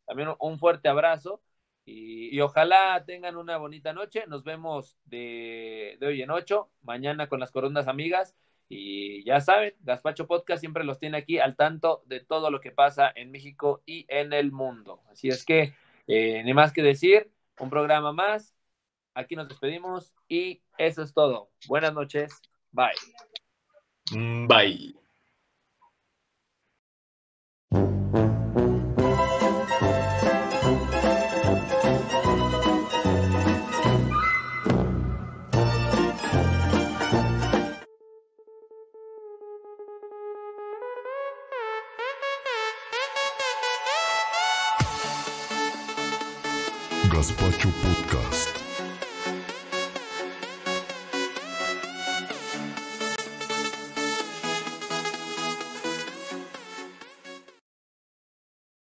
también un fuerte abrazo. Y, ojalá tengan una bonita noche. Nos vemos de hoy en ocho, mañana con las corundas amigas. Y ya saben, Gaspacho Podcast siempre los tiene aquí al tanto de todo lo que pasa en México y en el mundo. Así es que, eh, ni más que decir, un programa más. Aquí nos despedimos y eso es todo. Buenas noches. Bye. Mm, Bye.